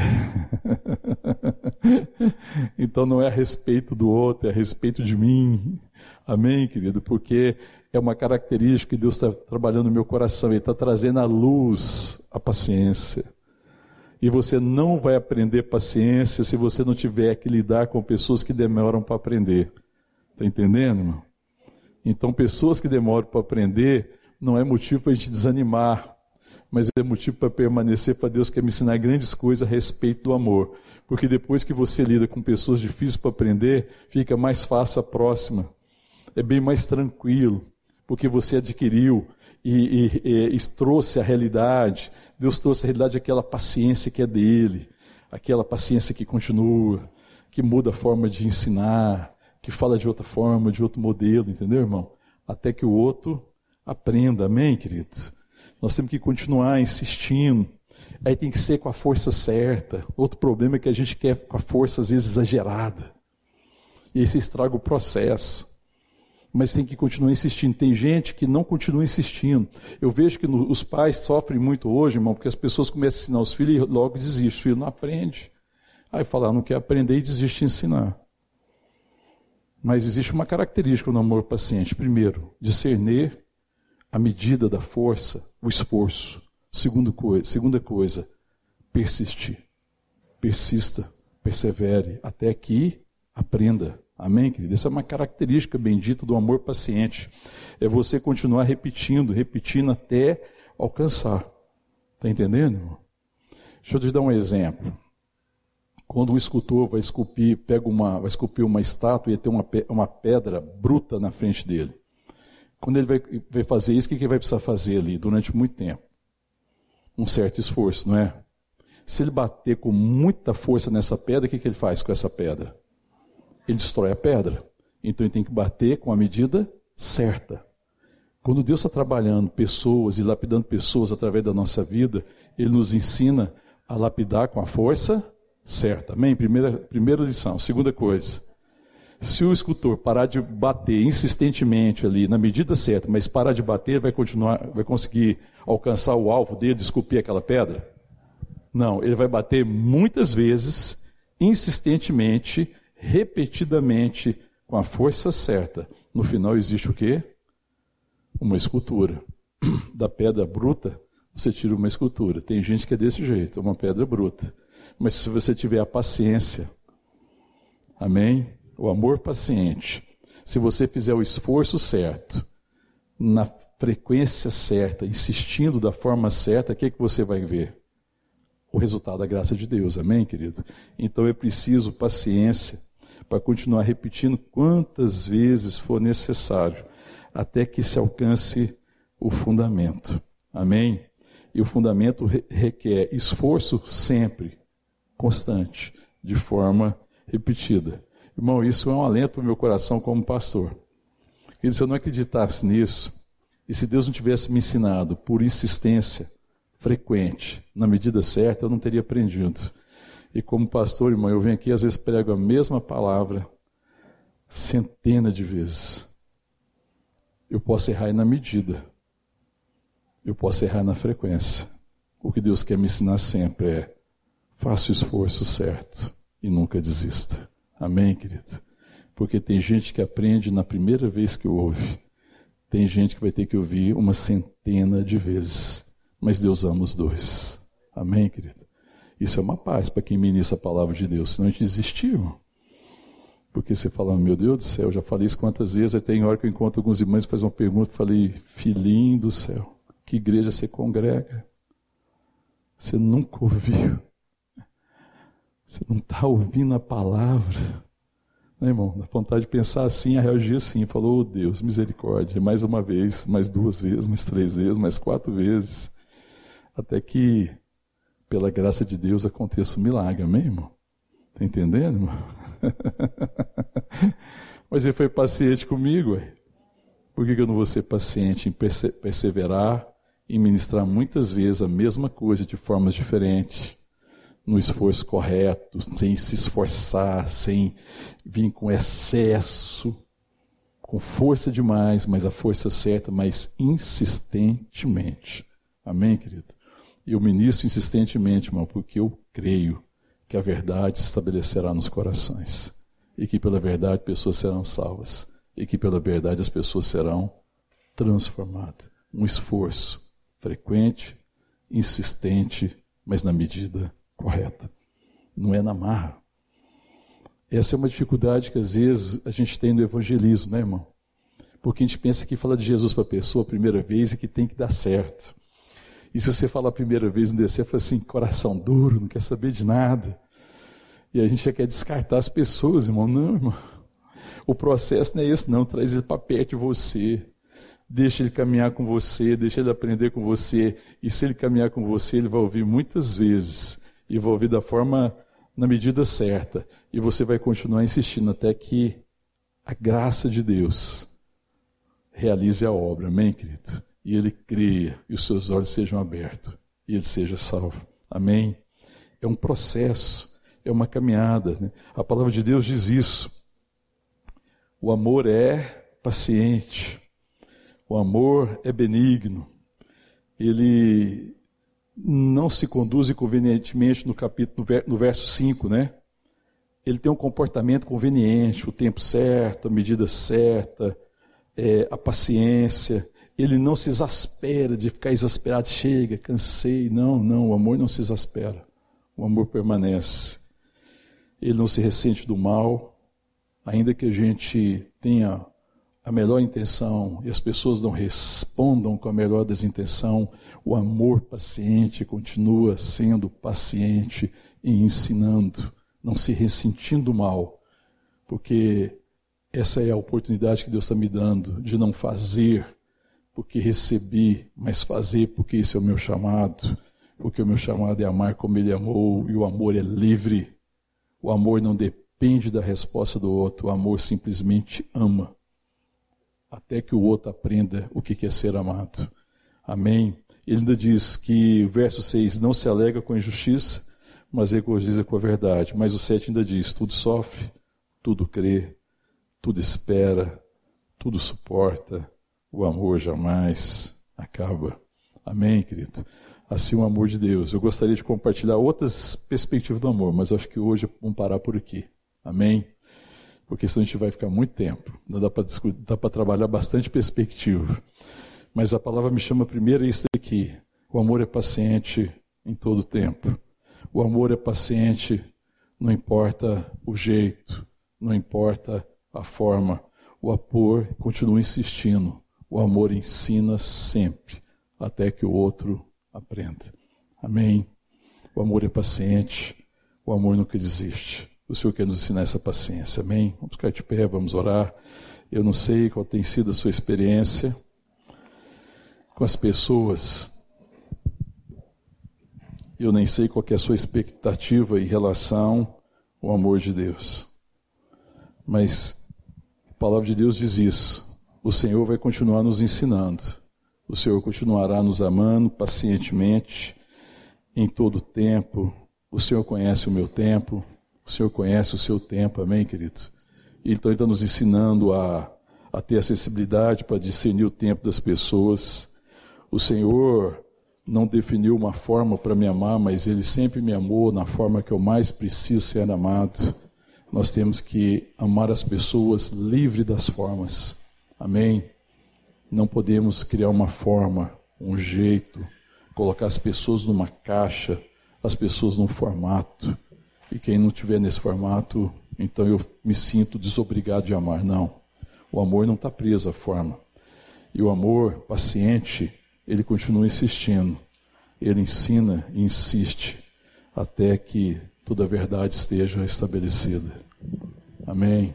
então não é a respeito do outro, é a respeito de mim. Amém, querido? Porque é uma característica que Deus está trabalhando no meu coração. Ele está trazendo à luz a paciência. E você não vai aprender paciência se você não tiver que lidar com pessoas que demoram para aprender. Está entendendo, irmão? Então, pessoas que demoram para aprender não é motivo para a gente desanimar mas é motivo para permanecer, para Deus quer me ensinar grandes coisas a respeito do amor. Porque depois que você lida com pessoas difíceis para aprender, fica mais fácil a próxima. É bem mais tranquilo. porque você adquiriu e, e, e, trouxe a realidade. Deus trouxe a realidade aquela paciência que é dele, aquela paciência que continua, que muda a forma de ensinar, que fala de outra forma, de outro modelo, entendeu, irmão? Até que o outro aprenda, amém, querido? Nós temos que continuar insistindo. Aí tem que ser com a força certa. Outro problema é que a gente quer com a força às vezes exagerada. E aí você estraga o processo mas tem que continuar insistindo. Tem gente que não continua insistindo. Eu vejo que no, os pais sofrem muito hoje, irmão, porque as pessoas começam a ensinar os filhos e logo desistem. O filho não aprende. Aí fala, ah, não quer aprender e desiste de ensinar. Mas existe uma característica no amor paciente. Primeiro, discernir a medida da força, o esforço. Segundo coisa, segunda coisa, persistir. Persista, persevere, até que aprenda. Amém, querido? Essa é uma característica bendita do amor paciente. É você continuar repetindo, repetindo até alcançar. Está entendendo? Deixa eu te dar um exemplo. Quando um escultor vai esculpir, pega uma, vai esculpir uma estátua e tem uma, uma pedra bruta na frente dele. Quando ele vai, vai fazer isso, o que ele vai precisar fazer ali durante muito tempo? Um certo esforço, não é? Se ele bater com muita força nessa pedra, o que, que ele faz com essa pedra? ele destrói a pedra. Então ele tem que bater com a medida certa. Quando Deus está trabalhando pessoas e lapidando pessoas através da nossa vida, Ele nos ensina a lapidar com a força certa. Amém? Primeira, primeira lição. Segunda coisa. Se o escultor parar de bater insistentemente ali na medida certa, mas parar de bater, vai continuar, vai conseguir alcançar o alvo dele de esculpir aquela pedra? Não, ele vai bater muitas vezes, insistentemente, repetidamente com a força certa, no final existe o quê? Uma escultura. Da pedra bruta, você tira uma escultura. Tem gente que é desse jeito, uma pedra bruta. Mas se você tiver a paciência, amém? O amor paciente, se você fizer o esforço certo, na frequência certa, insistindo da forma certa, o que, é que você vai ver? O resultado da graça de Deus, amém, querido? Então é preciso paciência para continuar repetindo quantas vezes for necessário, até que se alcance o fundamento. Amém? E o fundamento requer esforço sempre, constante, de forma repetida. Irmão, isso é um alento para o meu coração como pastor. E se eu não acreditasse nisso, e se Deus não tivesse me ensinado por insistência frequente, na medida certa, eu não teria aprendido. E como pastor, irmão, eu venho aqui às vezes prego a mesma palavra centenas de vezes. Eu posso errar na medida. Eu posso errar na frequência. O que Deus quer me ensinar sempre é: faça o esforço certo e nunca desista. Amém, querido? Porque tem gente que aprende na primeira vez que ouve. Tem gente que vai ter que ouvir uma centena de vezes. Mas Deus ama os dois. Amém, querido? Isso é uma paz para quem ministra a palavra de Deus, senão a gente desistiu. Porque você fala, meu Deus do céu, já falei isso quantas vezes, aí tem hora que eu encontro alguns irmãos e faz uma pergunta, falei, filhinho do céu, que igreja você congrega? Você nunca ouviu. Você não está ouvindo a palavra. Né, irmão? Dá vontade de pensar assim, a reagir assim. Falou, oh, Deus, misericórdia. Mais uma vez, mais duas vezes, mais três vezes, mais quatro vezes. Até que pela graça de Deus, aconteça um milagre, amém, irmão? Está entendendo, irmão? Mas ele foi paciente comigo, ué. Por que eu não vou ser paciente em perseverar, em ministrar muitas vezes a mesma coisa de formas diferentes, no esforço correto, sem se esforçar, sem vir com excesso, com força demais, mas a força certa, mas insistentemente. Amém, querido? Eu ministro insistentemente, irmão, porque eu creio que a verdade se estabelecerá nos corações. E que pela verdade pessoas serão salvas. E que pela verdade as pessoas serão transformadas. Um esforço frequente, insistente, mas na medida correta. Não é na marra. Essa é uma dificuldade que às vezes a gente tem no evangelismo, né, irmão? Porque a gente pensa que fala de Jesus para a pessoa a primeira vez e que tem que dar certo. E se você fala a primeira vez no descer, fala assim, coração duro, não quer saber de nada. E a gente já quer descartar as pessoas, irmão. Não, irmão. O processo não é esse, não. Traz ele para perto de você. Deixa ele caminhar com você, deixa ele aprender com você. E se ele caminhar com você, ele vai ouvir muitas vezes. E vai ouvir da forma, na medida certa. E você vai continuar insistindo até que a graça de Deus realize a obra. Amém, querido? E ele creia e os seus olhos sejam abertos e ele seja salvo. Amém? É um processo, é uma caminhada. Né? A palavra de Deus diz isso. O amor é paciente, o amor é benigno, ele não se conduz inconvenientemente no capítulo, no verso 5, né? Ele tem um comportamento conveniente, o tempo certo, a medida certa, é, a paciência, ele não se exaspera de ficar exasperado, chega, cansei. Não, não, o amor não se exaspera. O amor permanece. Ele não se ressente do mal, ainda que a gente tenha a melhor intenção e as pessoas não respondam com a melhor desintenção, o amor paciente continua sendo paciente e ensinando, não se ressentindo mal, porque essa é a oportunidade que Deus está me dando de não fazer porque recebi, mas fazer porque esse é o meu chamado, porque o meu chamado é amar como Ele amou e o amor é livre. O amor não depende da resposta do outro, o amor simplesmente ama, até que o outro aprenda o que é ser amado. Amém? Ele ainda diz que, verso 6, não se alega com a injustiça, mas regozija com a verdade. Mas o 7 ainda diz: tudo sofre, tudo crê, tudo espera, tudo suporta, o amor jamais acaba. Amém, querido? Assim o amor de Deus. Eu gostaria de compartilhar outras perspectivas do amor, mas acho que hoje vamos parar por aqui. Amém? Porque senão a gente vai ficar muito tempo. Não dá para trabalhar bastante perspectiva. Mas a palavra me chama primeiro isso aqui. O amor é paciente em todo tempo. O amor é paciente, não importa o jeito, não importa a forma, o amor continua insistindo. O amor ensina sempre, até que o outro aprenda. Amém? O amor é paciente, o amor nunca desiste. O Senhor quer nos ensinar essa paciência. Amém? Vamos ficar de pé, vamos orar. Eu não sei qual tem sido a sua experiência com as pessoas. Eu nem sei qual é a sua expectativa em relação ao amor de Deus. Mas a palavra de Deus diz isso. O Senhor vai continuar nos ensinando. O Senhor continuará nos amando pacientemente em todo o tempo. O Senhor conhece o meu tempo. O Senhor conhece o seu tempo. Amém, querido? Então, Ele está nos ensinando a, a ter a sensibilidade para discernir o tempo das pessoas. O Senhor não definiu uma forma para me amar, mas Ele sempre me amou na forma que eu mais preciso ser amado nós temos que amar as pessoas livre das formas. Amém? Não podemos criar uma forma, um jeito, colocar as pessoas numa caixa, as pessoas num formato. E quem não tiver nesse formato, então eu me sinto desobrigado de amar. Não. O amor não está preso à forma. E o amor paciente, ele continua insistindo. Ele ensina e insiste até que toda a verdade esteja estabelecida. Amém.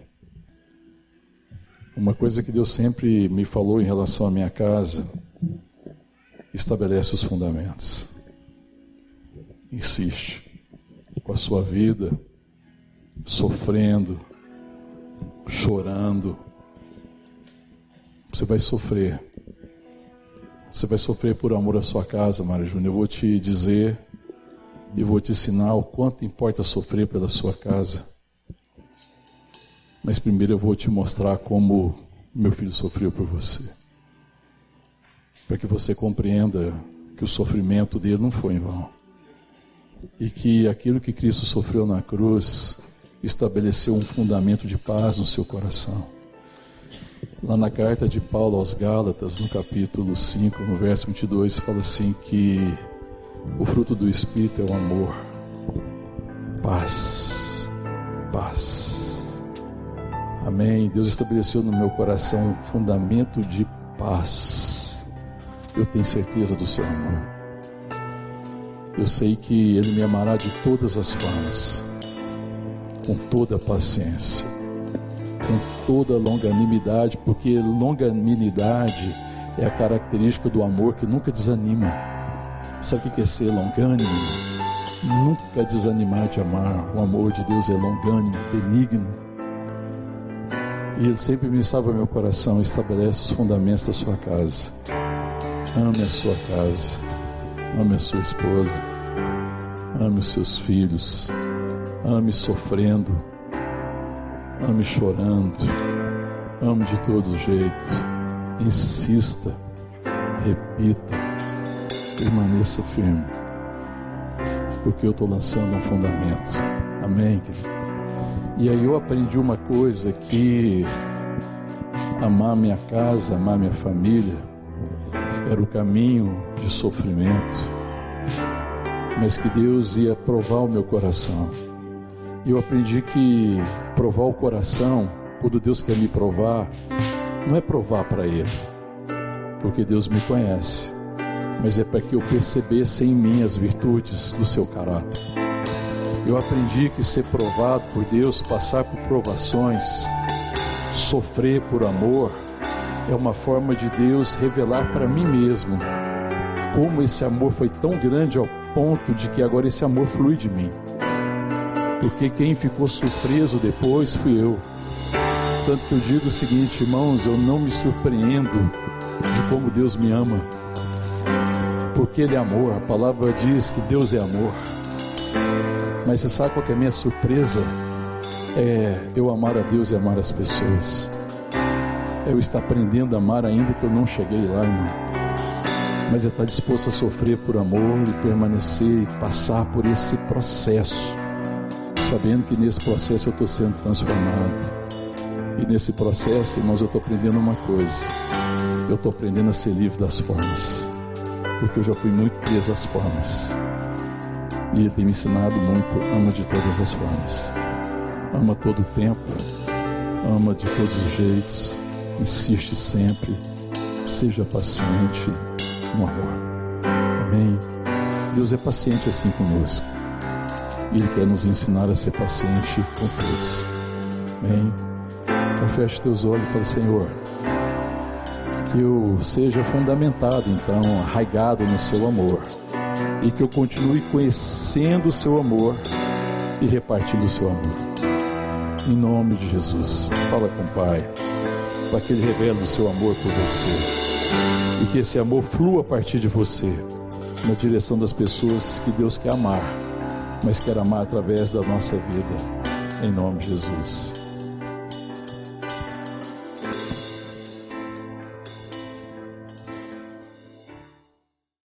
Uma coisa que Deus sempre me falou em relação à minha casa, estabelece os fundamentos. Insiste com a sua vida, sofrendo, chorando. Você vai sofrer. Você vai sofrer por amor à sua casa, Mário Júnior. Eu vou te dizer e vou te ensinar o quanto importa sofrer pela sua casa. Mas primeiro eu vou te mostrar como meu filho sofreu por você. Para que você compreenda que o sofrimento dele não foi em vão. E que aquilo que Cristo sofreu na cruz estabeleceu um fundamento de paz no seu coração. Lá na carta de Paulo aos Gálatas, no capítulo 5, no verso 22, fala assim que o fruto do Espírito é o amor, paz, paz. Amém. Deus estabeleceu no meu coração um fundamento de paz. Eu tenho certeza do seu amor. Eu sei que Ele me amará de todas as formas, com toda a paciência, com toda a longanimidade, porque longanimidade é a característica do amor que nunca desanima. Sabe o que é ser longânimo? Nunca desanimar de amar. O amor de Deus é longânimo, benigno. E Ele sempre me salva meu coração, estabelece os fundamentos da sua casa. Ame a sua casa, ame a sua esposa, ame os seus filhos, ame sofrendo, ame chorando, ame de todo jeito. Insista, repita, permaneça firme, porque eu estou lançando um fundamento. Amém, querido? E aí eu aprendi uma coisa que amar minha casa, amar minha família, era o caminho de sofrimento, mas que Deus ia provar o meu coração. Eu aprendi que provar o coração, quando Deus quer me provar, não é provar para Ele, porque Deus me conhece, mas é para que eu percebesse em mim as virtudes do seu caráter. Eu aprendi que ser provado por Deus, passar por provações, sofrer por amor, é uma forma de Deus revelar para mim mesmo como esse amor foi tão grande ao ponto de que agora esse amor flui de mim. Porque quem ficou surpreso depois fui eu. Tanto que eu digo o seguinte, irmãos, eu não me surpreendo de como Deus me ama, porque Ele é amor, a palavra diz que Deus é amor. Mas você sabe qual é a minha surpresa? É eu amar a Deus e amar as pessoas. Eu estar aprendendo a amar ainda que eu não cheguei lá, irmão. Mas estar disposto a sofrer por amor e permanecer e passar por esse processo, sabendo que nesse processo eu estou sendo transformado. E nesse processo, irmãos, eu estou aprendendo uma coisa. Eu estou aprendendo a ser livre das formas. Porque eu já fui muito preso às formas. E ele tem me ensinado muito, ama de todas as formas. Ama todo o tempo, ama de todos os jeitos, insiste sempre, seja paciente no amor. Amém? Deus é paciente assim conosco. Ele quer nos ensinar a ser paciente com todos. Amém? Então feche teus olhos e fale, Senhor, que eu seja fundamentado, então, arraigado no seu amor. E que eu continue conhecendo o seu amor e repartindo o seu amor. Em nome de Jesus. Fala com o Pai, para que Ele revele o seu amor por você. E que esse amor flua a partir de você, na direção das pessoas que Deus quer amar, mas quer amar através da nossa vida. Em nome de Jesus.